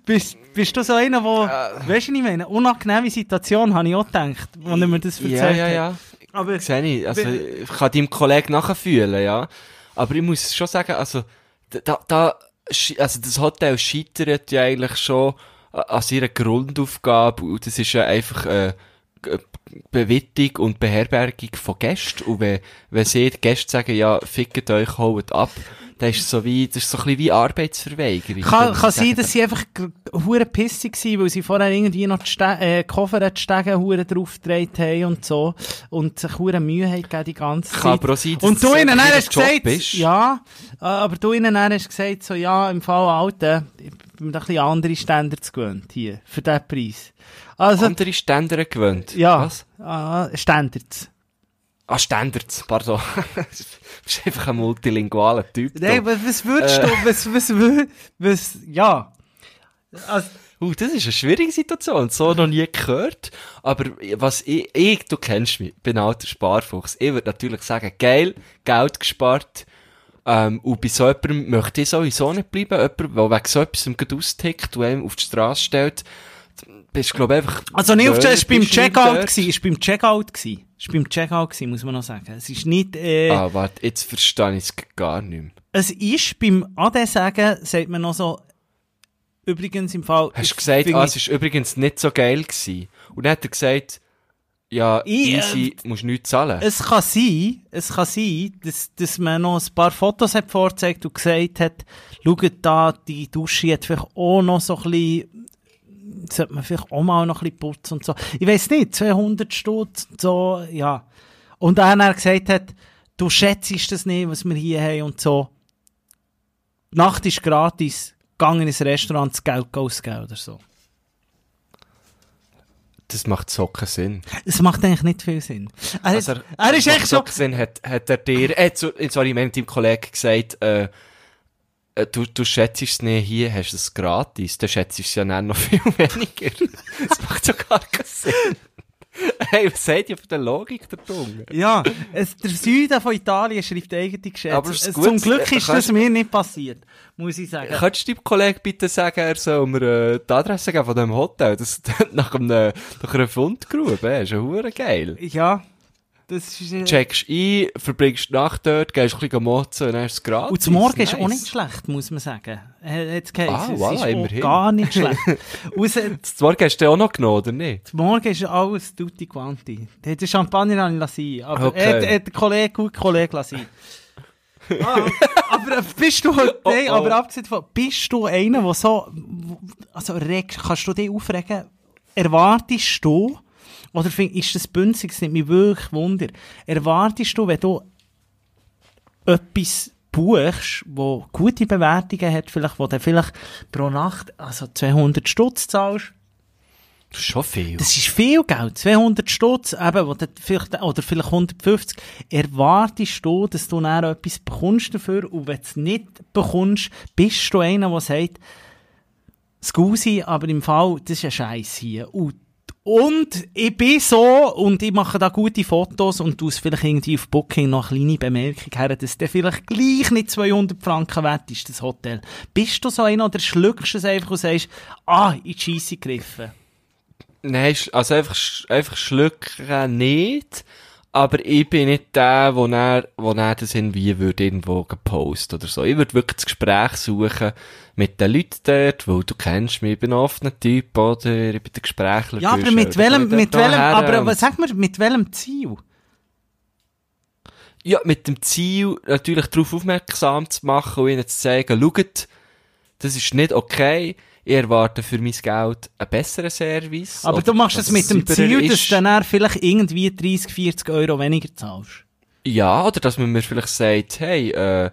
bist, bist du so einer, wo, Äh. weißt du, ich meine? Unangenehme Situation, habe ich auch gedacht, als er mir das erzählt Ja, ja, ja. Aber, Sehe ich. Also, ich kann deinem Kollegen nachfühlen, ja. Aber ich muss schon sagen, also, da, da, also das Hotel scheitert ja eigentlich schon an ihrer Grundaufgabe und das ist ja einfach, äh, G- Bewittung und Beherbergung von Gästen. Und wenn, wenn sie die Gäste sagen, ja, fickt euch, holt ab, dann ist es so wie, das ist so ein bisschen wie Arbeitsverweigerung. Kann, kann sein, dass sie einfach hure pissig waren, weil sie vorher irgendwie noch die Ste äh, Koffer die Stege hure draufgedreht haben und so. Und sich hure Mühe haben die ganze Zeit. Kann aber auch sein, dass und du das ihnen hast gesagt, ist. ja, aber du ihnen hast gesagt, so, ja, im Fall Alten, ich bin mir ein bisschen andere Standards gewöhnt hier, für diesen Preis. Also, andere Ständer gewöhnt. ja, Was? äh, Standards. Ah, Standards, pardon. <laughs> du bist einfach ein multilingualer Typ. Nein, was, was würdest Äh. du, was, was, wür- was, ja. Also, Uh, das ist eine schwierige Situation, so noch nie gehört. Aber was ich, ich du kennst mich, bin alter Sparfuchs. Ich würde natürlich sagen, geil, Geld gespart. Ähm, und bei so jemandem möchte ich sowieso nicht bleiben. Jemand, der wegen so etwas austickt und einem auf die Straße stellt, bist glaube ich, einfach... Also nicht auf es war beim Checkout gsi, ist beim Checkout gsi. Ist beim Checkout gsi, muss man noch sagen. Es ist nicht, äh, Ah, warte, jetzt verstehe ich es gar nicht mehr. es ist beim AD sagen, sagt man noch so, übrigens im Fall. Hast du gesagt, ah, es ist übrigens nicht so geil gewesen. Und dann hat er gesagt, ja, Ich, äh, easy, musst nichts zahlen. Es kann sein, es kann sein, dass, dass man noch ein paar Fotos hat vorgezeigt und gesagt hat, schaut da, die Dusche hat vielleicht auch noch so ein bisschen, sollte man vielleicht auch mal noch ein bisschen putzen und so. Ich weiß nicht, 200 Stutz und so, ja. Und er dann gesagt hat, du schätzt das nicht, was wir hier haben und so. Die Nacht ist gratis, gang in ein Restaurant, das Geld ausgeben oder so. Das macht so keinen Sinn. Es macht eigentlich nicht viel Sinn. Er, Also, ist, er ist echt so, keinen Sinn, hat, hat er dir, äh, sorry, ich meine, deinem Kollegen gesagt, äh, du, du schätzt es nicht, hier hast du es gratis, dann schätzt es ja dann noch <laughs> viel weniger. das macht ja gar keinen Sinn. Hey, was seid ihr von der Logik der Dunge? ja, es, der Süden von Italien schreibt eigene Geschichte. Aber es ist Zum Glück äh, ist das mir nicht passiert, muss ich sagen. Könntest du deinem Kollegen bitte sagen, er soll mir äh, die Adresse geben von dem Hotel? Das klingt <laughs> nach, einem, nach einer Fundgrube, äh, ist ja geil. Ja, das ist... äh, Checkst ein, verbringst die Nacht dort, gehst ein bisschen motzen und dann ist es gratis. Und zum Morgen ist Nice. auch nicht schlecht, muss man sagen. Äh, Jetzt geheißen, Ah, es voilà, ist immerhin. gar nicht schlecht. <laughs> Aus, äh, Das Morgen hast du auch noch genommen, oder nicht? zum Morgen ist alles tutti quanti. Der Champagner habe ich lassen, aber Okay. äh, äh, der Kollege, gut Kollege lassen. ah, aber äh, bist du, nein, Oh, oh. aber abgesehen davon, bist du einer, der so, also kannst du dich aufregen, erwartest du, oder find, ist das bünzig, es nimmt mich wirklich Wunder, erwartest du, wenn du etwas buchst, wo gute Bewertungen hat, vielleicht, wo du vielleicht pro Nacht, also 200 Stutz zahlst, Das ist schon viel. das ist viel Geld. 200 Stutz, eben, wo du vielleicht, oder vielleicht 150. Erwartest du, dass du dann etwas bekommst dafür? Und wenn du es nicht bekommst, bist du einer, der sagt, Scusi, aber im Fall, das ist ein Scheiß hier. Und, und ich bin so, und ich mache da gute Fotos und du es vielleicht irgendwie auf Booking noch eine kleine Bemerkung her, dass der vielleicht gleich nicht 200 Franken wert ist, das Hotel. Bist du so einer oder schluckst du es einfach und sagst, ah, in die Scheisse gegriffen? Nein, also einfach, einfach schlucken nicht. Aber ich bin nicht der, wo er, wo er das irgendwie würde irgendwo gepostet oder so. Ich würde wirklich das Gespräch suchen mit den Leuten dort, weil du kennst mich, ich bin ein offener Typ, oder? Ich bin der Gesprächler. Ja, aber mit welchem, mit welchem, aber sag mir, mit welchem Ziel? Ja, mit dem Ziel, natürlich darauf aufmerksam zu machen und ihnen zu zeigen, schaut, das ist nicht okay, ich erwarte für mein Geld einen besseren Service. Aber du machst dass es mit dem Ziel, dass ist. du dann vielleicht irgendwie 30, 40 Euro weniger zahlst. Ja, oder dass man mir vielleicht sagt, hey, äh,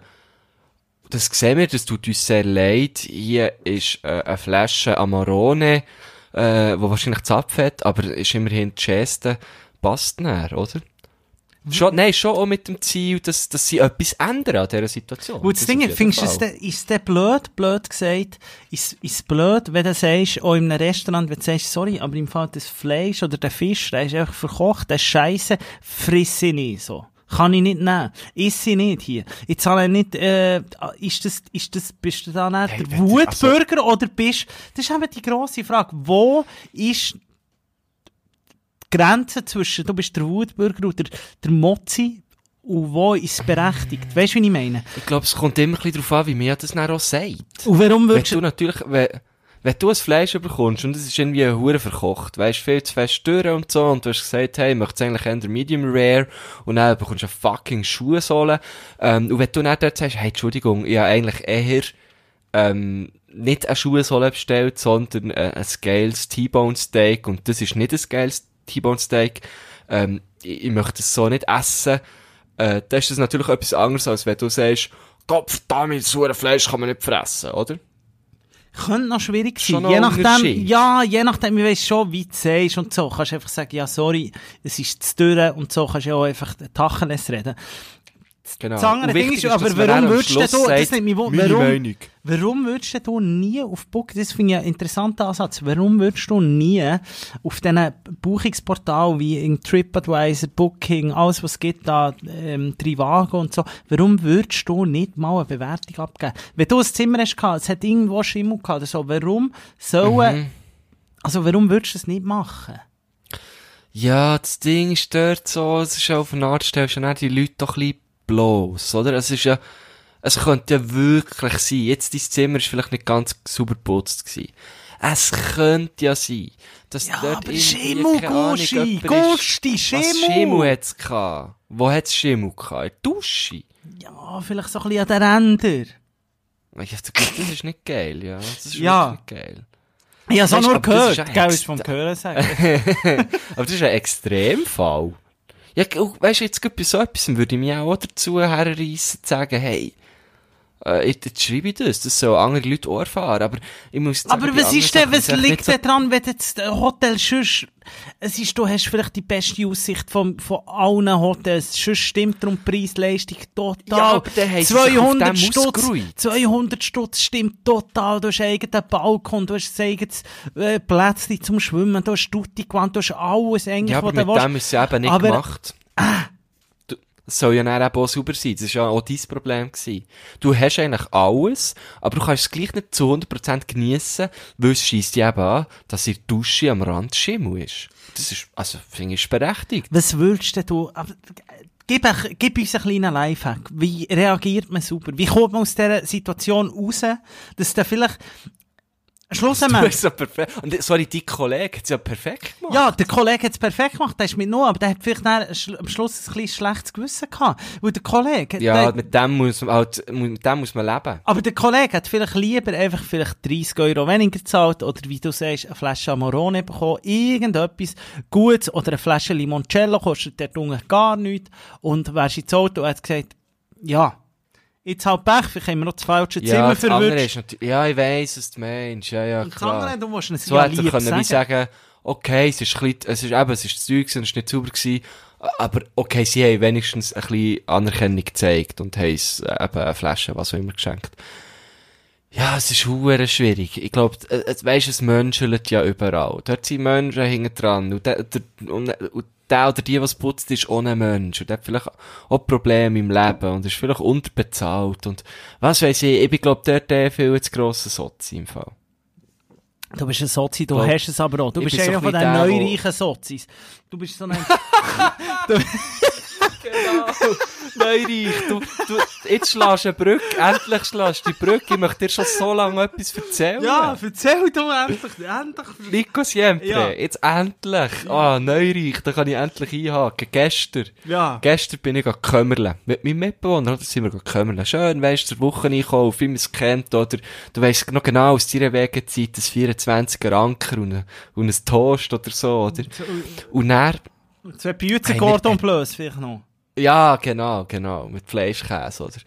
das sehen wir, das tut uns sehr leid. Hier ist äh, eine Flasche Amarone, äh, wo wahrscheinlich Zapfett, aber ist immerhin die Geste, passt näher, oder? Schon, nein, schon auch mit dem Ziel, dass, dass sie etwas ändern an dieser Situation. Und das Ding ist, jeden findest du, ist denn blöd, blöd gesagt, ist, ist es blöd, wenn du sagst, auch in einem Restaurant, wenn du sagst, sorry, aber im Fall das Fleisch oder der Fisch, der ist einfach verkocht, der ist scheisse, friss ich nicht so. Kann ich nicht nehmen. Iss ich nicht hier. Ich zahle nicht, äh, ist das, ist das, bist du da nicht Hey, der also- Wutbürger oder bist, das ist eben die grosse Frage. Wo ist Grenze zwischen, du bist der Wutbürger oder der Mozzi und wo ist es berechtigt? Weißt du, wie ich meine? Ich glaube, es kommt immer ein bisschen darauf an, wie mir das dann auch sagt. Und warum Wenn würdest du natürlich, wenn, wenn du ein Fleisch bekommst und es ist irgendwie hure verkocht, weißt viel zu fest durch und so, und du hast gesagt, hey, ich möchte eigentlich eher Medium Rare, und dann bekommst du eine fucking Schuhsohle, ähm, und wenn du dann dort sagst, hey, Entschuldigung, ich habe eigentlich eher, ähm, nicht eine Schuhsohle bestellt, sondern äh, ein geiles T-Bone Steak, und das ist nicht ein geiles T-Bone Steak, ähm, ich, ich möchte es so nicht essen, äh, dann ist das natürlich etwas anderes, als wenn du sagst, Kopf, damit, so ein Fleisch kann man nicht fressen, oder? Könnte noch schwierig sein. Schon noch Je nachdem, ja, je nachdem, ich weiss schon, wie du sagst und so. Kannst einfach sagen, ja, sorry, es ist zu dürre und so kannst du ja auch einfach Tacheles reden. Genau. Das andere Ding ist, aber warum würdest du du- das wunder, meine warum- Meinung. Warum würdest du nie auf Book, das finde ich einen interessanten Ansatz, warum würdest du nie auf diesen Buchungsportalen wie in TripAdvisor, Booking, alles was es gibt da, ähm, Trivago und so, warum würdest du nicht mal eine Bewertung abgeben? Wenn du ein Zimmer hast gehabt, es hat irgendwo Schimmel gehabt oder so, warum sollen, Mhm. also warum würdest du es nicht machen? Ja, das Ding ist dort so, es ist auf eine Art, stellst du die Leute doch ein bisschen bloß, oder? Es ist ja, es könnte ja wirklich sein, jetzt dein Zimmer ist vielleicht nicht ganz sauber geputzt gewesen. Es könnte ja sein, dass Ja, dort aber Schimmel, Gusti, Gusti, Was Schimmel! Schimmel hat's gehabt? Wo hat's Schimmel gehabt? In der Dusche? Ja, vielleicht so ein bisschen an den Rändern. Ja, das ist nicht geil, ja. Das ist Ja. nicht geil. Ich auch Weißt, nur aber das ist gehört, gell, ist vom Hören sagen. <laughs> Aber das ist ein Extremfall. Ja, gu- weisst du, jetzt bei so etwas würde ich mich auch dazu herreissen, zu sagen, hey, äh, jetzt, schreibe ich das, das sollen andere Leute auch erfahren, aber ich muss sagen, Aber was ist denn, was liegt denn dran, wenn jetzt ein Hotel sonst, es ist, du hast vielleicht die beste Aussicht von, von allen Hotels, sonst stimmt darum Preis-Leistung total. Ja, aber dann haben sie sich auf 200 dem Stutz, ausgeruht. 200 Stutz stimmt total, du hast einen eigenen Balkon, du hast ein eigenes äh, Plätzchen zum Schwimmen, du hast Tutti-Gewand, du hast alles eigentlich, Ja, aber was mit du willst. dem ist es eben nicht Aber- gemacht. Du, soll ja dann eben auch sauber sein. Das war ja auch dein Problem. Gewesen. Du hast eigentlich alles, aber du kannst es gleich nicht zu 100% geniessen, weil es scheisst dich eben an, dass der Dusche am Rand Schimmel ist. Das ist, also, finde ich, berechtigt. Was willst du? Gib, gib uns einen kleinen Lifehack. Wie reagiert man sauber? Wie kommt man aus dieser Situation raus, dass der vielleicht Du Schlussendlich. so perfekt. Und, sorry, dein Kollege hat es ja perfekt gemacht. Ja, der Kollege hat es perfekt gemacht, der ist mit nur, aber der hat vielleicht am Schluss ein bisschen schlechtes Gewissen gehabt. Weil der Kollege, Ja, der, mit dem muss halt, mit dem muss man leben. aber der Kollege hat vielleicht lieber einfach vielleicht 30 Euro weniger gezahlt oder wie du sagst, eine Flasche Amorone bekommen, irgendetwas Gutes oder eine Flasche Limoncello kostet der Dunge gar nichts und wärst ins Auto und hat gesagt, ja, jetzt halt Pech, vielleicht haben wir noch das falsche Ja, Zimmer andere verwünscht. ja, ich weiss, was du meinst. Ja, ja, Und klar. andere, du musst es So ja lieb können sagen. sagen, okay, es ist ein bisschen, es ist eben, es ist zu Zeug, es ist nicht sauber gewesen, aber okay, sie haben wenigstens ein bisschen Anerkennung gezeigt und haben es äh, eben eine Flasche, was auch immer geschenkt. Ja, es ist hure schwierig. Ich glaube, weisst, es menschelt ja überall. Dort sind Menschen hinten dran. Und der, der, und, und der oder die, was putzt, ist ohne Mensch. Und der hat vielleicht auch Probleme im Leben und ist vielleicht unterbezahlt. Und was weiß ich, ich bin, glaube dort eh viel zu grosser Sozi im Fall. Du bist ein Sozi, du Glaub- hast es aber auch. Du bist so einer ein von den der, neureichen Sozis. Du bist so ein... <laughs> <laughs> Neureich, du, du, jetzt schlägst du eine Brücke, endlich schlägst du die Brücke, ich möchte dir schon so lange etwas erzählen. ja, erzähl du endlich, endlich. Nico Siempre, Ja. jetzt endlich. Ah, Neureich, da kann ich endlich einhaken. Gestern. Ja. Gestern bin ich gekommen mit meinem Mitbewohner, oder? Da sind wir gekommen. Schön, weisst, zur Woche einkaufen, wie man es kennt, oder? Du weisst noch genau aus deiner Wegezeit, ein 24er Anker und ein, und ein Toast oder so, oder? Und dann, Zwei Hey, Cordon nicht- Bleu vielleicht noch. Ja, genau, genau. Mit Fleischkäse, oder?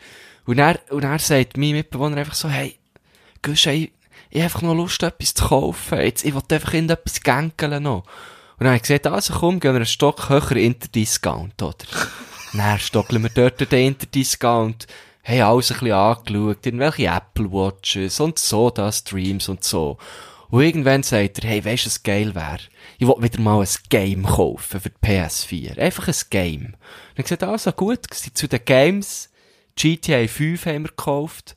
Und er, und er sagt mein Mitbewohner einfach so, hey, Gusch, ey, ich hab einfach noch Lust, etwas zu kaufen. Jetzt, ich will einfach irgendetwas gänkeln noch. Und dann habe ich gesagt, also komm, gehen wir einen Stock höher Interdiscount, oder? <laughs> dann stockeln wir dort den Interdiscount, haben alles ein bisschen angeschaut, irgendwelche Apple Watches und so, da Streams und so. Und irgendwann sagt er, hey, weisst du, was geil wäre? Ich will wieder mal ein Game kaufen für die PS4. Einfach ein Game. Und ich gesagt, also gut, zu den Games, GTA 5 haben wir gekauft.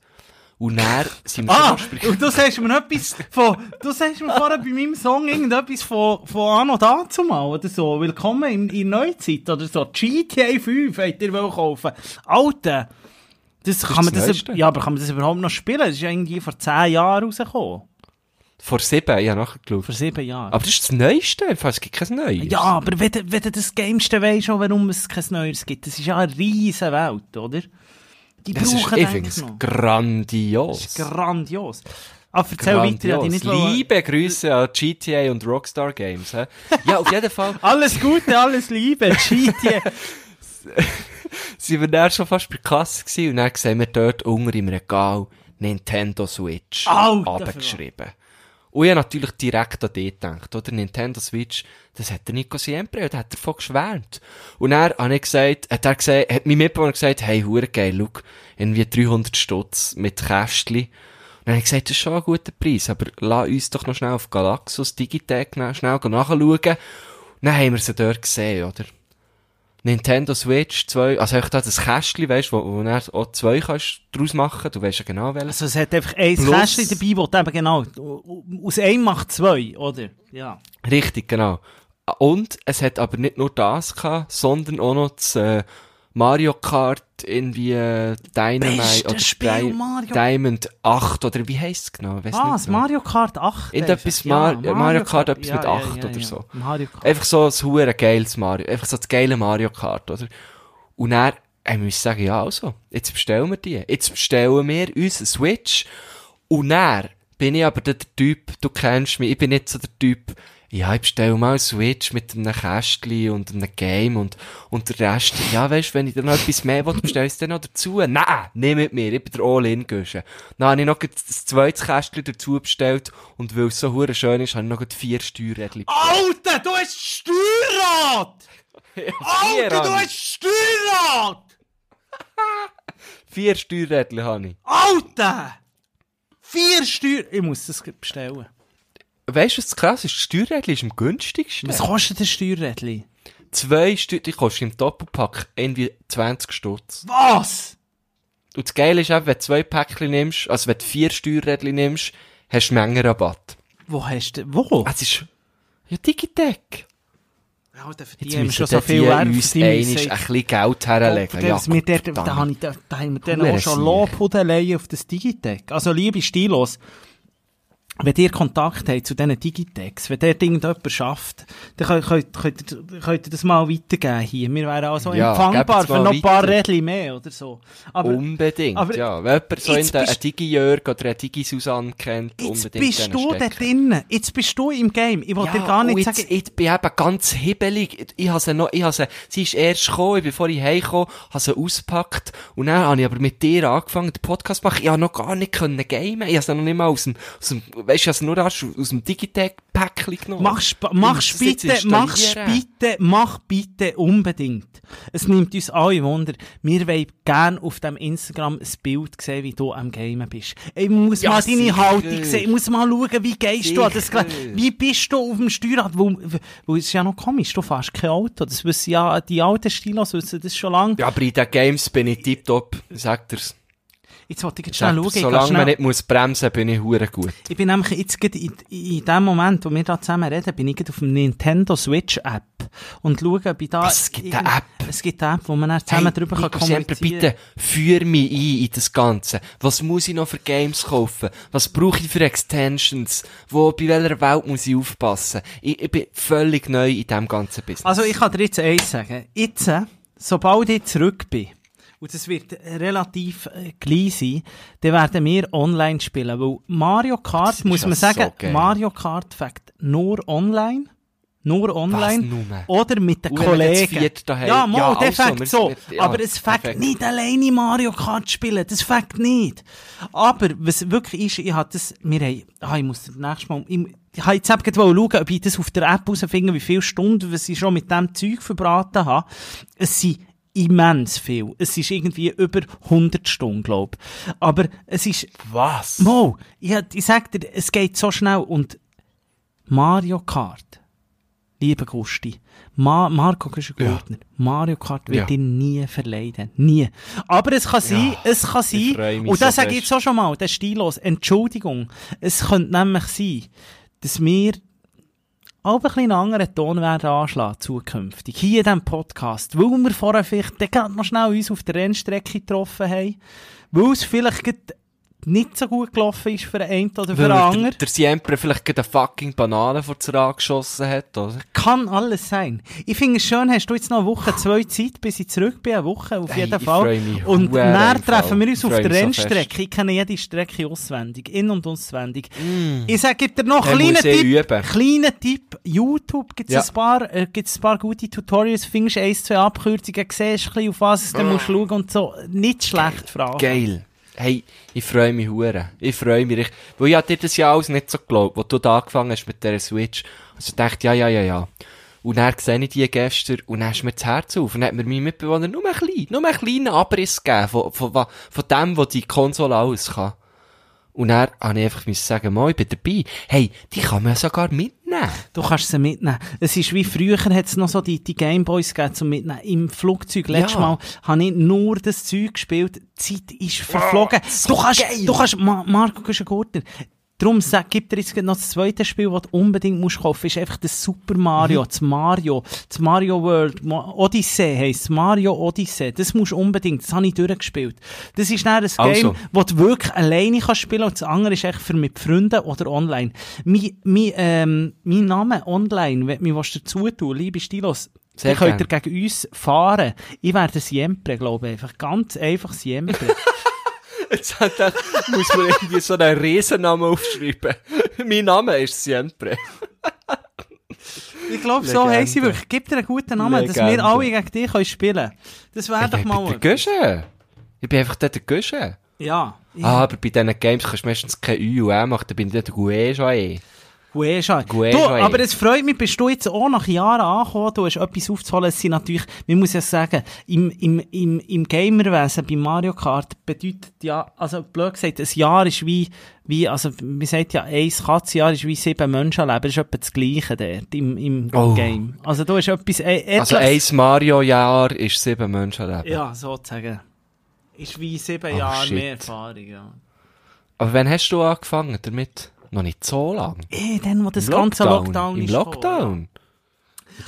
Und dann sind wir Ah, und du sagst mir etwas von, du sagst mir vorher bei meinem Song irgendetwas von, von Anno dazumal oder so. Willkommen in, in Neuzeit oder so. GTA 5 wollt ihr wohl kaufen. Alter! Das, kann man das das, Neueste. ja, aber kann man das überhaupt noch spielen? Das ist ja irgendwie vor 10 Jahren rausgekommen. Vor sieben, ich habe nachgeschaut. Vor 7 Jahren. Aber das ist das Neueste, es gibt kein Neues. Ja, aber wenn, du- wenn du das Gameste weisst, schon, warum es kein Neues gibt, das ist ja eine riesen Welt, oder? Die das ist, brauchen ich eigentlich finde es noch. grandios. Das ist grandios. Aber erzähl weiter, ja, die Grandios. nicht wollen- Liebe Grüße an GTA und Rockstar Games. hä? Ja, auf jeden Fall <laughs> Alles Gute, alles Liebe, GTA. <laughs> sind wir dann schon fast bei der Kasse gewesen und dann sehen wir dort unten im Regal Nintendo Switch abgeschrieben. Und ich natürlich direkt an die gedacht, oder? Nintendo Switch, das hat der Nico Siempre, da hat davon geschwärmt. Und er hat ich gesagt, hat er gesagt, hat mein Mitbewohner gesagt, hey, hure geil, look, irgendwie 300 Stutz mit Kästchen. Und dann ich gesagt, das ist schon ein guter Preis, aber lass uns doch noch schnell auf Galaxus Digitec schnell nachschauen. Und dann haben wir sie dort gesehen, oder? Nintendo Switch 2, also echt da das Kästchen, weißt wo, wo du auch zwei kannst draus machen, du weißt ja genau welches. Also es hat einfach ein Plus- Kästchen dabei, wo du eben genau, aus einem macht zwei, oder? Ja. Richtig, genau. Und es hat aber nicht nur das gehabt, sondern auch noch das äh, Mario Kart irgendwie äh, Dynamite oder Spiel, Mario- Diamond 8 oder wie heisst es genau? Weiss Ah, genau. Mario Kart 8. Irgendetwas einfach. Mar- Mario Kart etwas mit 8 oder so. Mario Kart. Einfach so ein hure geiles Mario, einfach so das geile Mario Kart, oder? Und dann haben wir sagen, ja also, jetzt bestellen wir die. Jetzt bestellen wir uns eine Switch. Und dann bin ich aber der Typ, du kennst mich, ich bin nicht so der Typ, ja, ich bestelle mal eine Switch mit einem Kästchen und einem Game und, und der Rest, ja, weißt, wenn ich dann noch etwas mehr will, bestelle ich es dann noch dazu. Nein, nicht mit mir, ich bin der All-In-Gösche. Dann habe ich noch das zweites Kästchen dazu bestellt und weil es so hure schön ist, habe ich noch vier Steuerrädchen Alter, du hast Steuerrad! <laughs> Alter, du hast Steuerrad! <laughs> Vier Steuerrädchen habe ich. Alter! Vier Steuer... Ich muss das bestellen. Weißt du, was das krass ist? Das Steuerrädchen ist am günstigsten. Was kostet ein Steuerrädchen? Zwei die kosten im Doppelpack irgendwie 20 Stutz. Was? Und das Geile ist auch, wenn du zwei Päckchen nimmst, also wenn du vier Steuerrädchen nimmst, hast du Mengenrabatt. Wo hast du... Wo? Es ist, ja, Digitec. Die haben müssen schon so viel die einmal Musik. ein bisschen Geld herlegen. Ja, Ja, wir dort, da, da, da haben wir dann auch schon. Lobhudeleien auf das Digitec. Also, liebe Stilos, wenn ihr Kontakt habt zu diesen Digitex, wenn dort irgendjemand schafft, dann könnt, könnt, könnt, könnt ihr das mal weitergeben hier. Wir wären also Ja, empfangbar für noch ein paar. Rädchen mehr oder so. Aber unbedingt, aber ja. Wenn jemand so in jetzt der, bist- ein Digi-Jörg oder ein Digi-Susanne kennt, jetzt unbedingt bist denen du da drinnen. Jetzt bist du im Game. Ich wollte dir gar nicht jetzt, sagen... ich bin eben ganz hibbelig. Ich, ich habe sie noch, ich habe sie, sie ist erst gekommen, ich bin vorhin heimgekommen, habe sie ausgepackt, und dann habe ich aber mit dir angefangen, den Podcast zu machen. Ich habe noch gar nicht können gamen. Ich habe sie noch nicht mal aus dem, aus dem, weißt du, ich habe sie nur aus, dem Digitec-Päckchen genommen. Mach's, mach's bitte, mach's installieren. bitte, mach bitte unbedingt. Es nimmt uns alle Wunder. Wir wollen gerne auf dem Instagram ein Bild sehen, wie du am Gamen bist. Ich muss Ja, mal deine sicher. Haltung sehen. Ich muss mal schauen, wie gehst du an das Sicher. Gerät. Wie bist du auf dem Steuerrad? Wo, es ist ja noch komisch, du fährst kein Auto. Das wissen ja, die alten Stilos wissen das schon lange. Ja, aber in den Games bin ich tiptop, sagt er's. Jetzt wollte ich jetzt schnell schauen. kann Solange schnell, man nicht muss bremsen, bin ich hure gut. ich bin nämlich jetzt in, in dem Moment, wo wir da zusammen reden, bin ich auf dem Nintendo Switch App und schaue, ob ich da... Es gibt eine App? Es gibt eine App, wo man dann zusammen drüber kann kommunizieren bitte, führ mich ein in das Ganze. Was muss ich noch für Games kaufen? Was brauche ich für Extensions? Wo, bei welcher Welt muss ich aufpassen? Ich, ich bin völlig neu in diesem ganzen Business. Also ich kann dir jetzt eins sagen. Jetzt, sobald ich zurück bin, und das wird relativ äh, gleich sein, dann werden wir online spielen. Weil Mario Kart, muss man sagen, so. Mario Kart fängt nur online. Nur online. nur? Oder mit den Kollegen. ja, mal, Ja, der also, fängt so. ja, aber es fängt nicht alleine Mario Kart spielen. Das fängt nicht. Aber, was wirklich ist, ich hatte das, wir haben, ah, ich muss das nächste Mal, ich, ich habe jetzt eben schauen, ob ich das auf der App herausfinde, wie viele Stunden, was ich schon mit dem Zeug verbraten habe. Es sind immens viel. Es ist irgendwie über 100 Stunden, glaube ich. Aber es ist, Was? Mo, ich, ich sag dir, es geht so schnell und Mario Kart, liebe Gusti, Ma Marco Güschen-Gurtner, Mario Kart wird Ja. dir nie verleiden. Nie. Aber es kann sein, es kann sein, und das so sage ich jetzt auch schon mal, das ist stillos, Entschuldigung, es könnte nämlich sein, dass wir auch ein bisschen anderen Ton werden anschlagen, zukünftig. Hier in diesem Podcast. Weil wir vorher vielleicht gerade noch schnell uns auf der Rennstrecke getroffen haben. Weil es vielleicht nicht so gut gelaufen ist für den einen oder für den der, anderen. der Siempre vielleicht gerade eine fucking Banane vor das Rad geschossen hat, oder? Kann alles sein. Ich finde es schön, hast du jetzt noch eine Woche, zwei Zeit, bis ich zurück bin. Eine Woche auf Hey, jeden ich Fall. und dann treffen wir uns auf der mich so Rennstrecke. ich kenne jede Strecke auswendig. In- und auswendig. Ich sage, gib dir noch einen kleinen Tipp. üben. Kleiner Tipp. YouTube gibt es Ja. ein paar, äh, gibt's ein paar gute Tutorials. Findest ein, zwei Abkürzungen, siehst ein bisschen, auf was es dann musst schauen und so. Nicht schlecht, Frage. Geil. Hey, ich freue mich hure. Ich freue mich richtig. Weil ich dir das ja alles nicht so geglaubt, wo du da angefangen hast mit dieser Switch. Also ich dachte, ja, ja, ja, ja. Und dann sehe ich die gestern und dann ist mir das Herz auf. Und dann hat mir mein Mitbewohner nur ein klein, nur einen kleinen Abriss gegeben von, von, von, von dem, was die Konsole alles kann. Und dann habe ich einfach sagen, mal, ich bin dabei. Hey, die kann man sogar mitnehmen. Du kannst sie mitnehmen. Es ist wie früher hat es noch so die, die Gameboys gegeben zum Mitnehmen. Im Flugzeug, letztes Ja. Mal, habe ich nur das Zeug gespielt. Die Zeit ist verflogen. so du kannst, geil. du kannst, Ma Marco Güschen-Gurtner, Darum sag, gib dir jetzt noch das zweite Spiel, das du unbedingt musst kaufen musst. ist einfach das Super Mario, das Mario, das Mario World, Odyssey heisst Mario Odyssey. Das musst du unbedingt, das habe ich durchgespielt. Das ist dann ein Game, Also. das du wirklich alleine kannst spielen und das andere ist echt für mit Freunden oder online. Mein, mein, ähm, mein Name online, wenn du mich dazu tun liebe Stilos, Sehr dann könnt ihr gegen uns fahren. Ich werde Siempre, glaube ich, einfach ganz einfach Siempre. <laughs> Jetzt hat er, muss man irgendwie so einen Riesennamen aufschreiben. <laughs> mein Name ist Siempre. Ich glaube, so Legende. heisst sie wirklich. Gib dir einen guten Namen, dass wir Legende. alle gegen dich können spielen können. Das wäre doch ich mal... bin der Gösche. Ich bin einfach der Gösche. Ja. Ich, Ah, aber bei diesen Games kannst du meistens kein Ü und Ä machen, dann bin ich der Gue schon eh. Du, ey. aber es freut mich, bist du jetzt auch nach Jahren angekommen, du hast etwas aufzuholen. Es sind natürlich, man muss ja sagen, im, im, im, im Gamerwesen, bei Mario Kart, bedeutet ja, also blöd gesagt, ein Jahr ist wie, wie, also, man sagt ja, ein Katzenjahr ist wie sieben Menschenleben, das ist etwa das Gleiche dort im, im Oh. Game. Also du hast etwas, äh, Also etliches- ein Mario-Jahr ist sieben Menschenleben. Ja, sozusagen. Ist wie sieben Oh, Jahre shit. mehr Erfahrung, ja. Aber wann hast du angefangen damit? Noch nicht so lang. Eh, dann, wo das Im ganze Lockdown Im ist. Lockdown.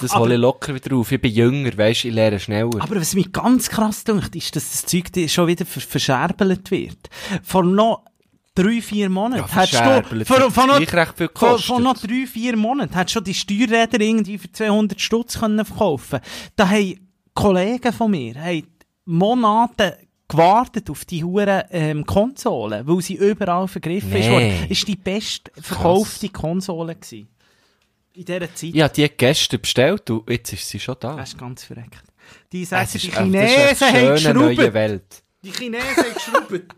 Das Aber- hole ich locker wieder auf. Ich bin jünger, weisst, ich lerne schneller. Aber was mich ganz krass dünkt, ist, dass das Zeug schon wieder ver verscherbelt wird. Vor noch drei, vier Monaten Ja, hättest du, vor, vor, noch, Gleich recht viel vor, noch drei, vier Monaten hättest du schon die Steuerräder irgendwie für 200 Stutz können verkaufen Da haben Kollegen von mir, haben Monate gewartet auf die huren ähm, Konsolen, weil sie überall vergriffen ist Nee. worden. Ist die best verkaufte Konsole gewesen. In dieser Zeit. Habe die gestern bestellt und jetzt ist sie schon da. Das ist ganz verreckt. Die sagen, ist die Chinesen ist haben geschraubt. Welt. Die Chinesen haben geschraubt.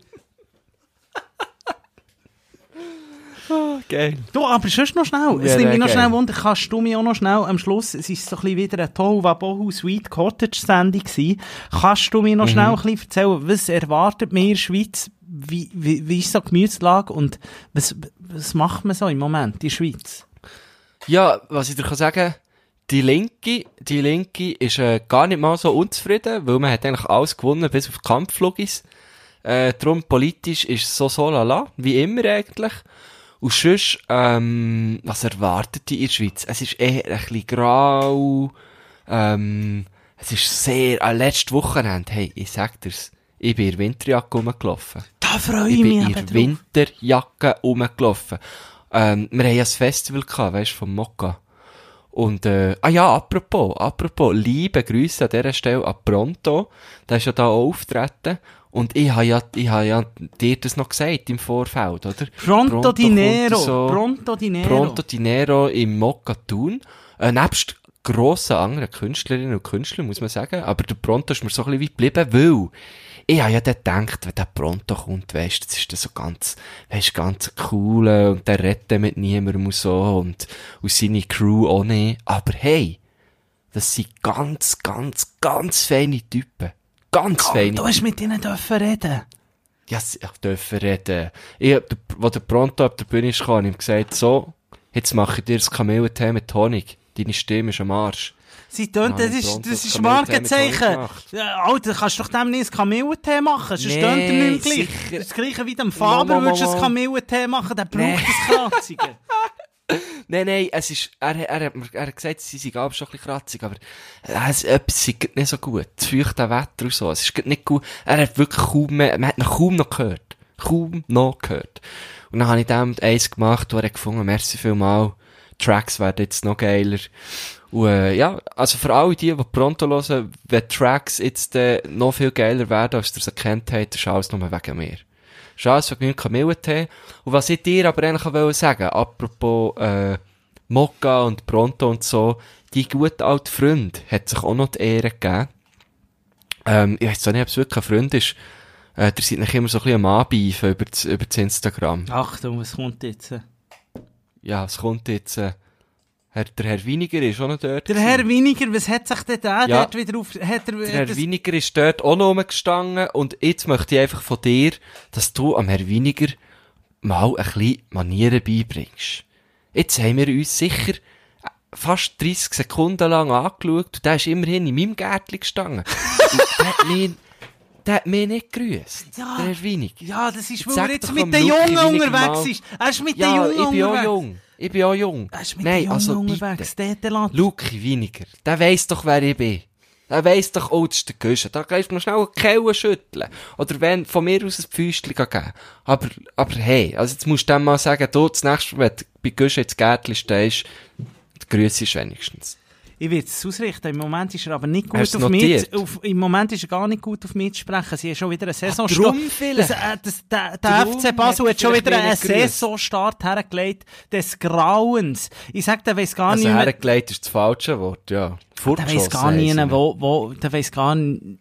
Geil. Du, aber sonst noch schnell. Es Ja, nimmt mich noch geil. schnell Wunder, kannst du mich auch noch schnell am Schluss, es ist so ein bisschen wieder eine Tohuwabohu Sweet Cottage Sendung gewesen. Kannst du mir noch schnell ein bisschen erzählen, was erwartet mir in der Schweiz? Wie, wie, wie ist so die Gemütslage und was, was macht man so im Moment in der Schweiz? Ja, was ich dir kann sagen, die Linke, die Linke ist äh, gar nicht mal so unzufrieden, weil man hat eigentlich alles gewonnen, bis auf die Kampfflugis. Äh, drum politisch ist es so so lala, wie immer eigentlich. Und sonst, ähm, was erwartet die in der Schweiz? Es ist eher ein bisschen grau, ähm, es ist sehr, äh, letztes Wochenende, hey, ich sag dir's, ich bin in Winterjacke rumgelaufen. Da freue Ich ich mich bin in. Winterjacke rumgelaufen. Ähm, wir haben ja ein Festival gehabt, weißt du, vom Mokka. Und, äh, ah ja, apropos, apropos, liebe Grüße an dieser Stelle an Pronto. Der ist ja da auch auftreten. Und ich habe ja, ich habe ja dir das noch gesagt im Vorfeld, oder? Pronto, kommt Dinero. so- Pronto Dinero. Pronto Dinero im Mokka Thun. Äh, nebst grossen anderen Künstlerinnen und Künstlern, muss man sagen. Aber der Pronto ist mir so ein bisschen weit geblieben, weil ich habe ja dann gedacht, wenn der Pronto kommt, weisst, das ist dann so ganz, weisst, ganz cool und der dann mit niemandem und so und, und seine Crew auch nicht. Aber hey, das sind ganz, ganz, ganz feine Typen. Ganz feine Du hast mit ihnen dürfen reden. ja, sie- ich dürfen reden. Ich wo der Pronto ab der Bühne ist, gekommen, habe ich ihm gesagt, so, jetzt mache ich dir das Kamillentee mit Honig. Deine Stimme ist am Arsch. Sie tönt, Ja, das ist, das ist Markenzeichen. Alter, kannst du doch dem nicht ein Kamillentee machen, sonst Nee, tönt er nicht gleich. sicher. Das gleiche wie dem Faber, würdest du ein. Kamillentee machen, der braucht Nee. das Kratzige. <laughs> Nein, nein, es ist, er, er, hat mir, er hat gesagt, sie sind aber schon ein bisschen kratzig, aber es, etwas ist nicht so gut. Das feuchte Wetter und so, es ist nicht gut. Er hat wirklich kaum mehr, man hat ihn kaum noch gehört. Kaum noch gehört. Und dann habe ich dem eins gemacht, wo er hat gefunden, merci vielmal, Tracks werden jetzt noch geiler. Und, äh, ja, also für alle die, die Pronto hören, wenn Tracks jetzt äh, noch viel geiler werden, als ihr es erkannt habt, ist alles nur wegen mir. Ist alles wegen Kamillentee. Und was ich dir aber eigentlich auch sagen, apropos äh, Mokka und Pronto und so, die gute alte Freund hat sich auch noch die Ehre gegeben. Ähm, ich weiß auch nicht, ob es wirklich ein Freund ist. Äh, der seid nicht immer so ein bisschen am Anbeifen über das, über das Instagram. Achtung, was kommt jetzt? Ja, es kommt jetzt, äh, Herr, der Herr Winiger ist auch noch dort. Der gewesen. Herr Winiger, was hat sich denn der Ja. dort wieder auf... Hat er, Der Herr das, Winiger ist dort auch noch rumgestanden und jetzt möchte ich einfach von dir, dass du am Herr Winiger mal ein bisschen Manieren beibringst. Jetzt haben wir uns sicher äh, fast 30 Sekunden lang angeschaut und der ist immerhin in meinem Gärtchen gestanden. <laughs> und der hat mich, der hat mich nicht grüßt. Ja. Der Herr Winiger. ja, das ist, weil er jetzt mit den Jungen unterwegs ist. Er ist mit den Ja, Jungen ich bin auch jung. Ich bin auch jung. Er ist mit Nein, den Jungen also unterwegs. bitte. Luki Winiger, der weiss doch, wer ich bin. Der weiss doch, oh, das ist der Güsche. Da kannst du noch schnell eine Kelle schütteln. Oder wenn, von mir aus ein Füßchen geben. Aber, aber hey, also jetzt musst du dem mal sagen, du, das nächste Mal, wenn du bei Güsche ins Gärtchen stehst, grüße ich wenigstens. Ich werde es ausrichten. Im Moment ist er aber nicht gut Hast auf mich. Im Moment ist er gar nicht gut auf mich zu sprechen. Sie haben schon wieder einen Saisonstart. Das, äh, das, der der FC Basel hat schon wieder einen. Saisonstart hergelegt des Grauens. Ich sag, der weiss gar Also nicht mehr. hergelegt ist das falsche Wort, ja. Der weiss Fortgeschossen gar nicht, wo, wo, der weiss gar nicht,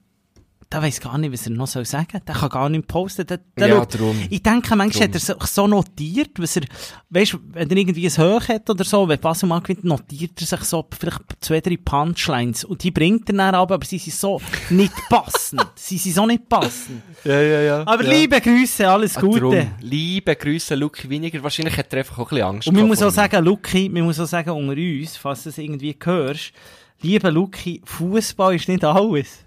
der weiss gar nicht, was er noch soll sagen soll. Der kann gar nicht posten. Der, der Ja, schaut- drum. Ich denke, manchmal Drum. hat er sich so notiert, was er, weisst, wenn er irgendwie ein Hoch hat oder so, wenn Basel mal gewinnt, notiert er sich so vielleicht zwei, drei Punchlines. Und die bringt er dann ab, aber sie sind so nicht <laughs> passend. sie sind so nicht passend. Ja, ja, ja. Aber ja. liebe Grüße, alles Ah, Gute. drum. Liebe Grüße, Luki Winiger. Wahrscheinlich hat er einfach auch ein bisschen Angst Und man muss auch sagen, Luki, man muss auch sagen, unter uns, falls du es irgendwie hörst, lieber Luki, Fußball ist nicht alles.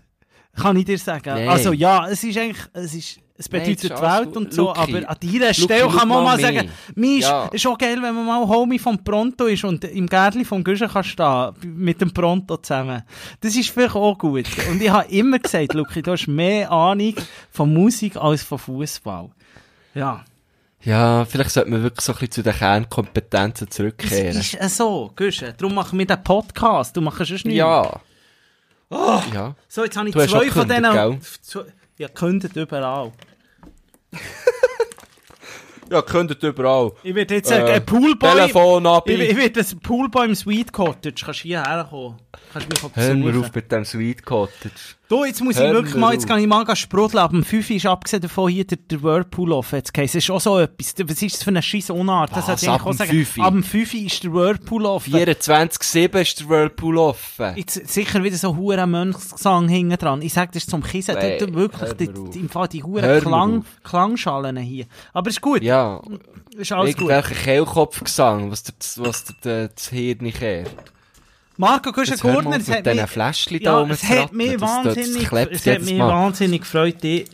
Kann ich dir sagen. Nein. Also ja, es ist eigentlich, es ist, es Nein, bedeutet ist die Welt und so, Luki, aber an dieser Luki, Stelle schau kann man mal sagen, mir ist, Ja. ist auch geil, wenn man mal Homie vom Pronto ist und im Gärtli vom Güschen kann stehen, mit dem Pronto zusammen. Das ist vielleicht auch gut. Und ich habe immer gesagt, Luki, du hast mehr Ahnung von Musik als von Fußball. Ja. Ja, vielleicht sollte man wirklich so ein bisschen zu den Kernkompetenzen Das zurückkehren. ist äh, so, Güschen. Darum machen wir den Podcast. Du machst es nicht. Ja. Ja. So, jetzt habe ich Du zwei von denen. Ja, kündet überall. <laughs> Ja, könntet überall. Ich werde jetzt Äh, ein Poolboy. Telefon ab. Ich, ich werde ein Poolboy im Sweet Cottage. Kannst du hierher kommen? Kannst du mich Hör mir besuchen? auf mit dem Sweet Cottage. Du, jetzt muss ich Hör wirklich mir mal, jetzt kann ich mal sprudeln. Ab dem 5 ist abgesehen davon hier der, der Whirlpool offen. Jetzt. Das ist auch so etwas. Was ist das für eine scheisse Unart? Das sollte ich auch dem sagen. 5? Ab dem 5 ist der Whirlpool offen. 24-7 ist der Whirlpool offen. Jetzt sicher wieder so hure Mönchsgesang hinten dran. Ich sag das ist zum Kissen. Nee, Nee, wirklich, die, die, im Fall die hure Klang. Klangschalen hier. Aber ist gut. Ja, Ist alles gut. irgendwelcher Kehlkopfgesang, was dir, was dir das- das Hirn nicht kehrt. Marco hör mal Gurtner, auf es hat mich, Fläschchen da ja, es hat mich Das- es hat mich wahnsinnig gefreut, die,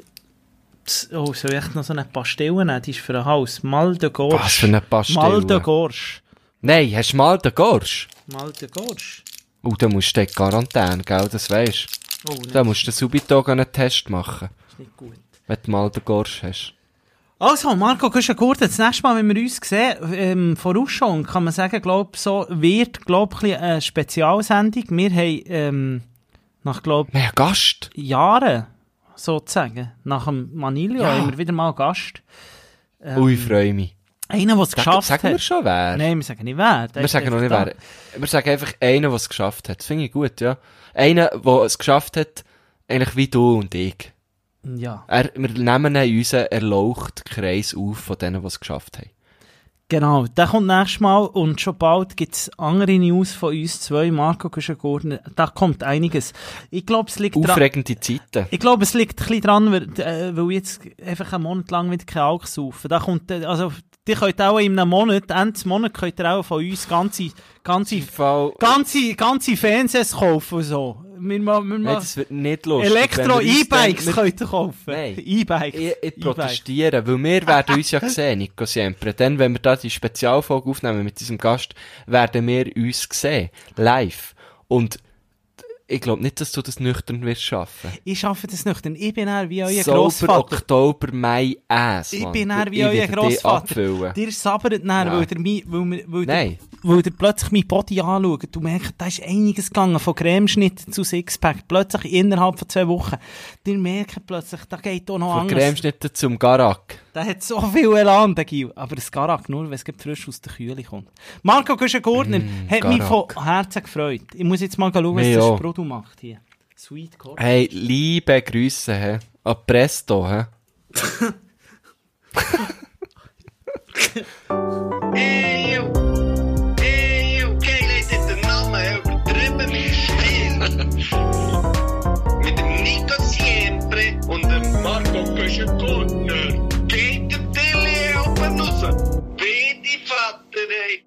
oh, soll ich echt noch so eine Pastille nehmen? Die ist für ein Haus. Mal de Gorsch. Was für eine Pastille? Mal de Gorsch. Nein, hast du mal den Gorsch? Mal de Gorsch. Oh, dann musst du in Quarantäne, gell, das weisst Oh, du. nein, Dann musst du subito einen Test machen, ist nicht gut. wenn du mal den Gorsch hast. Also, Marco Guschen Gurtner, das nächste Mal, wenn wir uns sehen, ähm, vorausschauen, kann man sagen, glaub, so wird, glaub, ein bisschen eine Spezialsendung. Wir haben, ähm, nach, glaub, Wir haben Gast. Jahren, sozusagen, nach dem Manilio, Ja. haben wir wieder mal Gast. Ähm, Ui, freue mich. Einer, der es geschafft sagen wir hat. schon wer? Nein, wir sagen nicht wer. Der wir sagen noch nicht einfach wer. Wir sagen einfach einen, der es geschafft hat. Das finde ich gut, ja. Einer, der es geschafft hat, eigentlich wie du und ich. Ja, Er, wir nehmen in unseren erlauchten Kreis auf von denen, die es geschafft haben. genau. Der kommt nächstes Mal und schon bald gibt es andere News von uns zwei, Marco Guschen-Gurtner. Da kommt einiges. Ich glaube, es liegt. Aufregende Zeiten. Ich glaube, es liegt ein bisschen dran, weil, äh, weil jetzt einfach einen Monat lang wieder kein Alk saufen. Da kommt, äh, also, die könnt auch in einem Monat, Ende des Monats könnt ihr auch von uns ganze, ganze, ganze, ganze Fernsehs kaufen und so. Wir, ma- wir, Nein, das wird nicht lustig. Wir Elektro-E-Bikes könnt ihr kaufen. Nein. E-Bikes. Ich, ich protestiere, weil wir werden uns ja <laughs> sehen, Nico Siempre. Dann, wenn wir da die Spezialfolge aufnehmen mit diesem Gast, werden wir uns sehen. Live. Und ich glaube nicht, dass du das nüchtern wirst schaffen. Ich schaffe das nicht, denn ich bin eher wie euer Sauber Grossvater. Oktober, Mai, Ass. Ich bin eher wie euer Grossvater. Dir sabbert dann, Ja. weil mi- weil, weil, Nein. weil ihr plötzlich mein Body anschaut. Du merkst, da ist einiges gegangen, von Cremeschnitt zu Sixpack. Plötzlich innerhalb von zwei Wochen. Ihr merkt plötzlich, da geht auch noch Von anders. Cremeschnitten zum Garak. Der hat so viel Elan, der Gil. Aber das Garak nur, wenn es frisch aus der Kühle kommt. Marco Guschen-Gurtner hat mich von Garak. Herzen gefreut. Ich muss jetzt mal schauen, was auch. Sprudel macht hier. Sweet Corn. Hey, liebe Grüße, hä? A presto, hä? <laughs> Ey, yo. Ey, today.